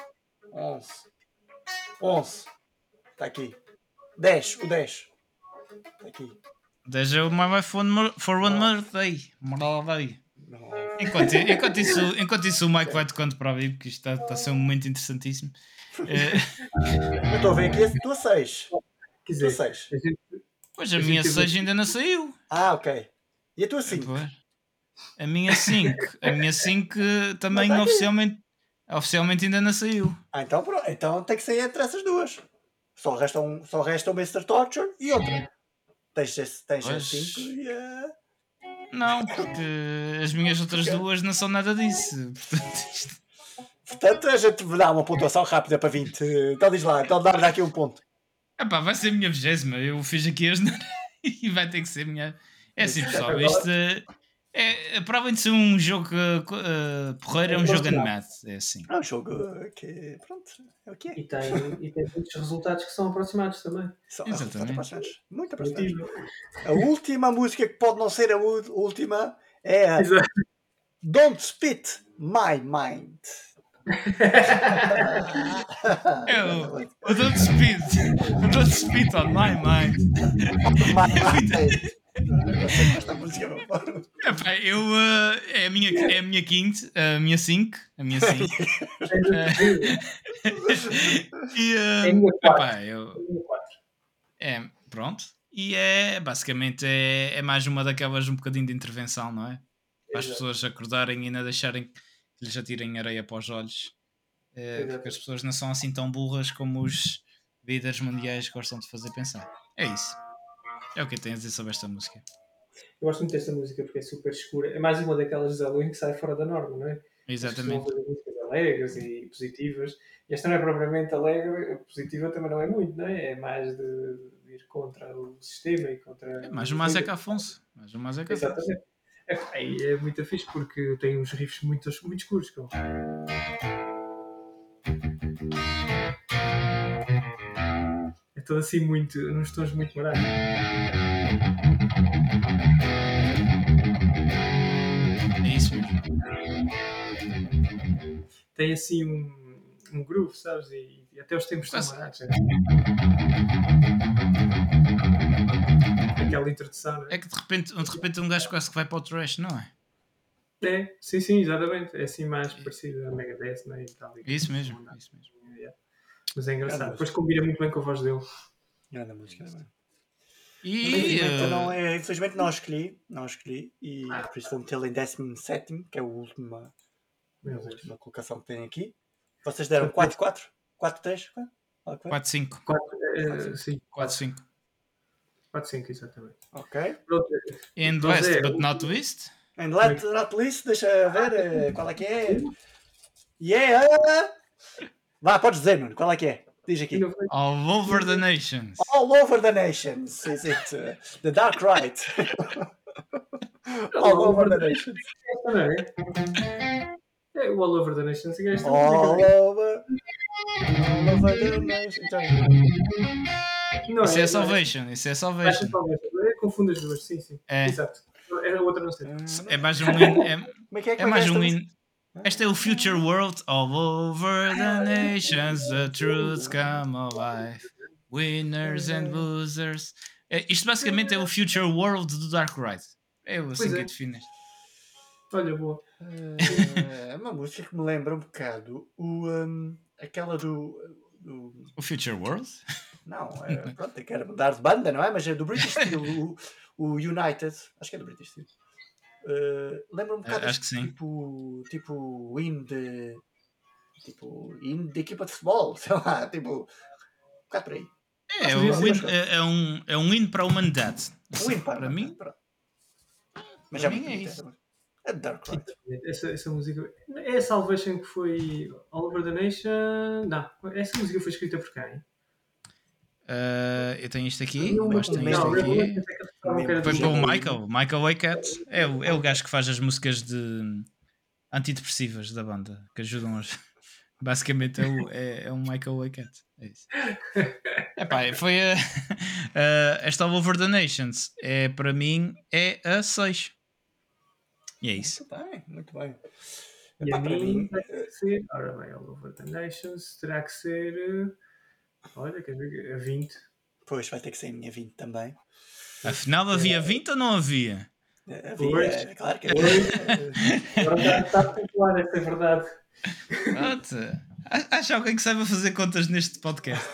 11, 11. Está aqui. 10, o 10. Está aqui. Deixa o my wife for one, for one more day. Moral day. Enquanto, enquanto, isso, enquanto isso, o Mike vai tocando para ali, porque isto está, está a ser um momento interessantíssimo. Eh, Eu estou a ver aqui a tua 6. Quer Tua dizer, 6. a gente- pois a A minha gente 6 ainda não saiu. Ah, ok. E a tua 5? Pois. A minha 5. A minha 5 também tá aqui. oficialmente, oficialmente ainda não saiu. Ah, então, pronto. então tem que ser entre essas duas. Só resta, um, só resta o Mr. Torture e outra. Tens, tens a Pois. 5 e a. Não, porque as minhas outras duas não são nada disso. Portanto, isto- Portanto, a gente dá uma pontuação rápida para 20. Então diz lá, então dá-me aqui um ponto. Epá, vai ser a minha vigésima. Eu fiz aqui as e vai ter que ser a minha. É assim, pessoal. Isto é, é, para além de ser um jogo uh, porreiro, é um jogo animado. É assim. É um jogo que. Pronto, é o que é. E tem, e tem muitos resultados que são aproximados também. São Exatamente. muito apaixonados. Muito. Positivo. A última música que pode não ser a última é a Exato. Don't Spit My Mind. É o, o Don't Spit. O Don't Spit on my mind. My Mind. Música é Epá, eu. uh, é, a minha, é a minha quinta, a minha 5. A minha 5. e. É Uh, minha quatro. epá, eu. É, pronto. E é basicamente é, é mais uma daquelas um bocadinho de intervenção, não é? Para as pessoas acordarem e não deixarem que lhes atirem areia para os olhos. É, porque as pessoas não são assim tão burras como os líderes mundiais gostam de fazer pensar. É isso. É o que tenho a dizer sobre esta música. Eu gosto muito desta música porque é super escura. É mais uma daquelas de Halloween que sai fora da norma, não é? Exatamente. Fazer músicas alegres e positivas. E esta não é propriamente alegre, positiva também não é muito, não é? É mais de, de ir contra o sistema e contra. É mais o Mazeca Afonso. Mais o Mazeca Afonso. Exatamente. É, é, é muito fixe porque tem uns riffs muito, muito escuros. Como... É todo assim muito, nos tons muito morais. É isso mesmo. Tem assim um, um groove, sabes? E, e até os tempos Mas- baratos. né? Aquela introdução, não é? É que de repente, de repente um gajo quase que vai para o trash, não é? É, sim, sim, exatamente. É assim mais parecido a Megadeth, não é? E tal, e- É isso mesmo. É isso mesmo. Mas é engraçado. Grande Depois combina muito bem com a voz dele. Grande música, não é? E. Infelizmente, uh, não, é, infelizmente não a escolhi, não escolhi e Ah. por isso vou metê-la em 17, que é a última, a última colocação que tem aqui. Vocês deram 4, 4? 4, 3? 4-5. 4, eh, sim, 4-5. 4, 5, exatamente. Ok. And West, é, but not West. And let, not least, deixa ver eh, qual é que é. Yeah! Vá, podes dizer, Nuno, qual é que é? Diz aqui. All over the nations. All over the nations, is it? uh, the Dark Right. All over the nations. Não é? É o All Over the Nation. Esta All over. All over the nations. não Isso é não Salvation. Isso é Salvation. Confundo as duas, sim, sim. É. Exato. Era a outra, não sei. É mais um. É, Como é que é? é é mais que é um. Este é o Future World. All over the nations, the truths come alive. Winners and losers. É, isto basicamente é o Future World do Dark Ride. É assim Pois que é. isto. Olha, boa. É uma música que me lembra um bocado o, um, aquela do, do- O Future World? Não, é, pronto, eu quero mudar de banda, não é? Mas é do British Steel, o, o United. Acho que é do British Steel. Uh, lembra um bocado acho que sim. tipo, tipo hino de tipo hino de equipa de futebol, sei lá, tipo um bocado por aí. É, Podia um mas- é, é um, é um win para a humanidade. Um hino para, para mim, Mas para é mim é isso. É Dark Ride. Essa, essa música. É a Salvation que foi All Over the Nation. Não, essa música foi escrita por quem? Uh, eu tenho isto aqui, gosto tenho isto aqui. É Foi para o. Michael, Michael Waycat. É o, é o gajo que faz as músicas de antidepressivas da banda, que ajudam as. Basicamente é o, é, é o Michael Waycat. É isso. Epá, foi a, a- esta All Over the Nations. É, para mim é a 6. E é isso. Muito bem, muito bem. E Epá, a para mim mim, vai ter que ser. Ora bem, All Over the Nations terá que ser. eh, Olha, quer ver? A 20. Pois vai ter que ser a minha 20 também. Afinal, havia 20 ou não havia? Eh, Pois. Havia, claro que havia. Está popular, essa é verdade. Pronto. A- Acha alguém que saiba fazer contas neste podcast?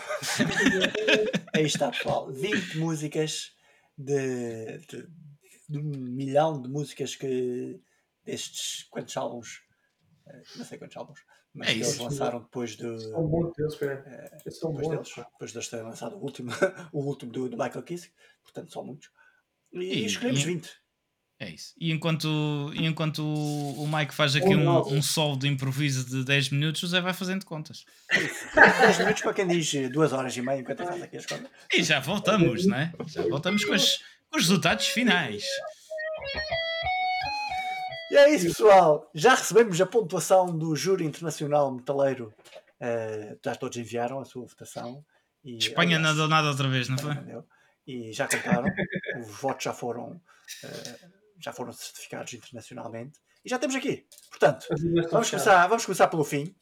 Aí está, pessoal. 20 músicas de, de, de um milhão de músicas que destes quantos álbuns? Eh, Não sei quantos álbuns, mas É que eles isso. lançaram depois do. São bons deles, espera. Esses São Depois bons. deles, depois deles terem lançado o último, o último do, do Michael Kiske, portanto são muitos. E, E- escolhemos e- 20. É isso. E enquanto, e enquanto o Mike faz aqui Um um, um solo de improviso de 10 minutos, o Zé vai fazendo contas. 10 minutos para quem diz 2 horas e meia enquanto faz aqui as contas. E já voltamos, não é? Já voltamos com, as- com os resultados finais. E é isso, pessoal. Já recebemos a pontuação do Júri Internacional Metaleiro. Eh, já todos enviaram a sua votação. E, Espanha aliás, não deu nada outra vez, não foi? Entendeu? E já contaram, os votos já foram, eh, já foram certificados internacionalmente. E já temos aqui. Portanto, vamos começar, vamos começar pelo fim,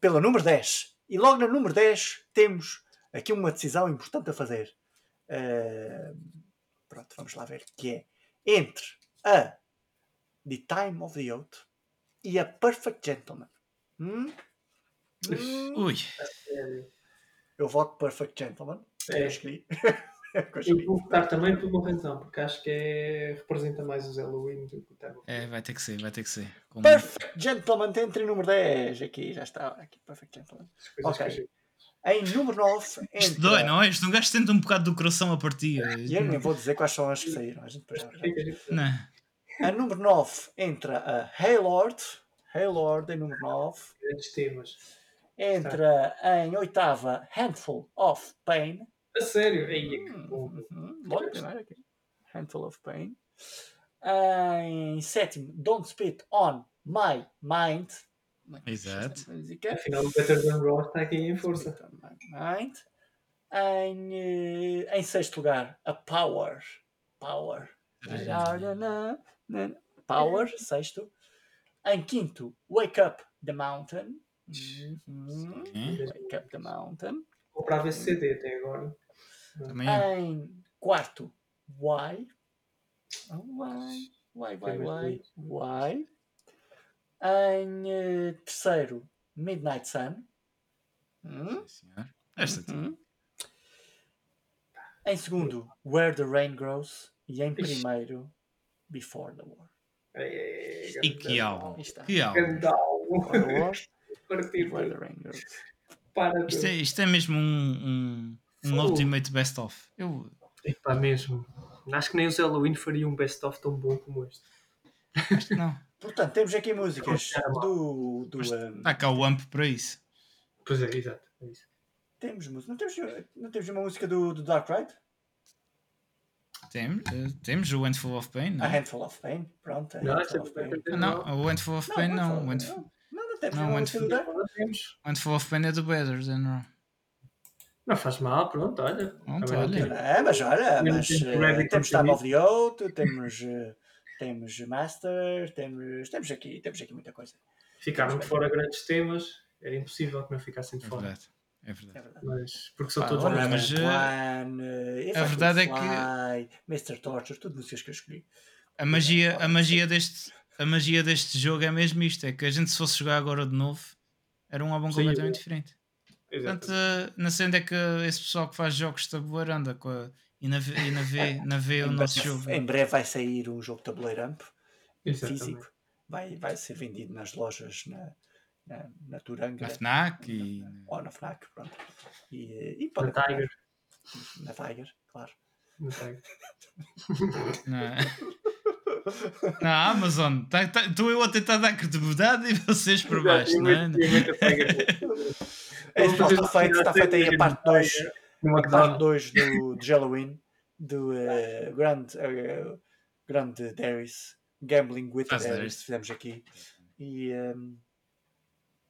pela número 10. E logo na número 10 temos aqui uma decisão importante a fazer. Eh, pronto, vamos lá ver. Que é entre a The Time of the Oath e a Perfect Gentleman. Hum? Hum, Ui, eu voto Perfect Gentleman. É. Eu escolhi. Eu vou votar também por uma razão, porque acho que é, representa mais os Halloween do que o Time of é, vai ter que ser, vai ter que ser. Com- Perfect Gentleman entre número 10. Aqui, já está. Aqui, Perfect Gentleman. Ok. Em número 9. Isto dói, não é? Isto um gajo sente um bocado do coração a partir. E eu nem vou dizer quais são as que saíram. A, gente depois já- Não. A número 9 entra a Haylord. Haylord em número 9. Grandes temas. Entra em oitava Handful of Pain. A sério? Aí, que bom. Uhum. Logo primeiro aqui. Handful of Pain. Em sétimo, Don't Spit on My Mind. Exato. Esta música. Afinal, o Better Than Raw está aqui em força. Mind. Em, eh, em sexto lugar, a Power. Power. Power, sexto. Em quinto, Wake Up the Mountain. Uhum. Wake Up the Mountain. Comprava esse CD até agora. Também é. Em quarto, Why? Oh, why? Why, why, why? Why? Em eh, terceiro, Midnight Sun. Hum? Sim, senhor. Esta Uhum. Em segundo, Where the Rain Grows. E em primeiro, Before the War. É, E que álbum. Que álbum. Before the para Isto é, isto é mesmo um, um, um. Ultimate Best of. Eu, Epá, mesmo. Acho que nem os Halloween fariam um best-of tão bom como este. acho que não. Portanto, temos aqui músicas mal. do. do um, Está cá o AMP para isso. Pois é, exato. É isso. temos, música- não, temos, não temos uma música do, do Dark Ride? Temos, eh, temos o Handful of Pain. Não, A Handful of Pain, pronto. a Não, Handful esta of é Pain. Não, Raw. o Handful of Pain não. O Handful- Handful, não, não temos Não, Handful-. Handful of Pain é do Better Than Raw. Não faz mal, pronto, olha. Pronto, não olha. É, mas olha, Temos- mas, temos Gravity temos. Time of the Oath, temos, eh, temos Master, temos, temos, aqui, temos aqui muita coisa. Ficaram de fora grandes temas. Era impossível que não ficassem de É fora. verdade. É É verdade. verdade. Mas, porque são Pá, todos olha, mas, One, If a Could verdade é que- Mr. Torture, tudo músicas que eu escolhi. A magia, a, magia deste, a magia deste jogo é mesmo isto: é que a gente, se fosse jogar agora de novo, era um álbum Sim, completamente é. diferente. Exato. Portanto, eh, não sei onde é que esse pessoal que faz jogos de tabuleiro anda com a- e na vê, e na vê, na vê o nosso breve- jogo. Em breve vai sair um jogo de tabuleiro amp, Exatamente. físico. Vai, vai ser vendido nas lojas na, na, na Turanga. Na FNAC e. Ou na FNAC, pronto. E, e Na pode Tiger. Na Tiger, claro. Na Tiger. na- Na Amazon. Estou tá, tá, eu a tentar dar credibilidade e vocês por baixo, não é? É, está feito, está feito aí a parte 2 a parte 2 do, de Halloween do uh, Grand, uh, Grand Darius Gambling with Darius fizemos aqui e, um,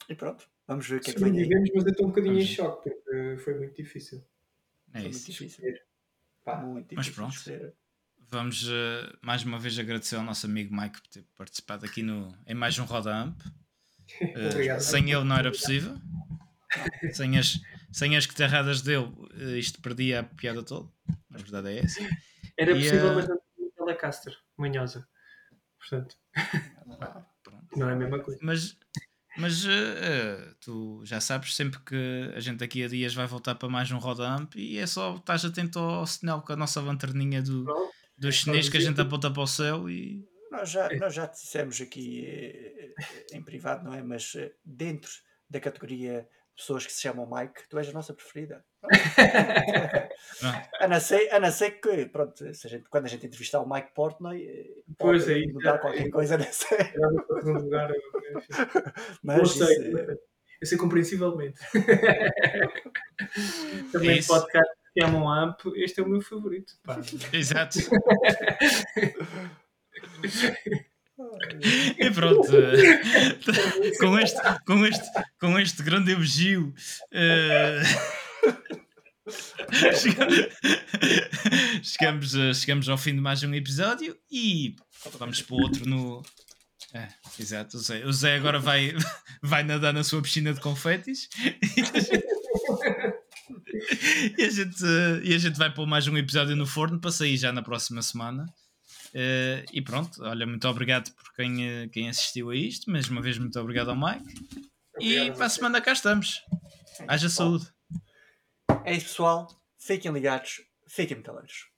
e pronto vamos ver o que é que vem aí. mas eu estou um bocadinho vamos. em choque porque foi muito difícil é foi isso. muito difícil Pá, muito mas difícil pronto vamos uh, mais uma vez agradecer ao nosso amigo Mike por ter participado aqui no, em mais um Roda Amp uh, sem ele não era possível sem as, sem as guitarradas dele, eh, isto perdia a piada toda. A verdade é essa. Era e, possível, uh... mas não tinha Telecaster, manhosa. Portanto, ah, não é a mesma coisa. Mas, mas uh, tu já sabes, sempre que a gente daqui a dias vai voltar para mais um Roda Amp e é só estás atento ao sinal com a nossa lanterninha do, do chinês que a gente aponta para o céu e. Nós já, nós já dissemos aqui em privado, não é? Mas dentro da categoria pessoas que se chamam Mike, tu és a nossa preferida. a, não ser, a não ser que, pronto, se a gente, quando a gente entrevistar o Mike Portnoy, eh, pois é, mudar qualquer coisa nessa. lugar, Mas isso, sei, é... eu sei compreensivelmente. Também isso. podcast que chamam AMP, este é o meu favorito. Pá. Exato. E pronto, com, este, com, este, com este grande elogio, uh, chegamos, chegamos ao fim de mais um episódio e vamos para o outro no. É, exato, o Zé, o Zé agora vai, vai nadar na sua piscina de confetes e a, gente, e a gente vai pôr mais um episódio no forno para sair já na próxima semana. Uh, e pronto, olha, muito obrigado por quem, uh, quem assistiu a isto. Mais uma vez, muito obrigado ao Mike. Obrigado e para a semana cá estamos. Haja saúde. É isso, pessoal. Fiquem ligados, fiquem metaleiros.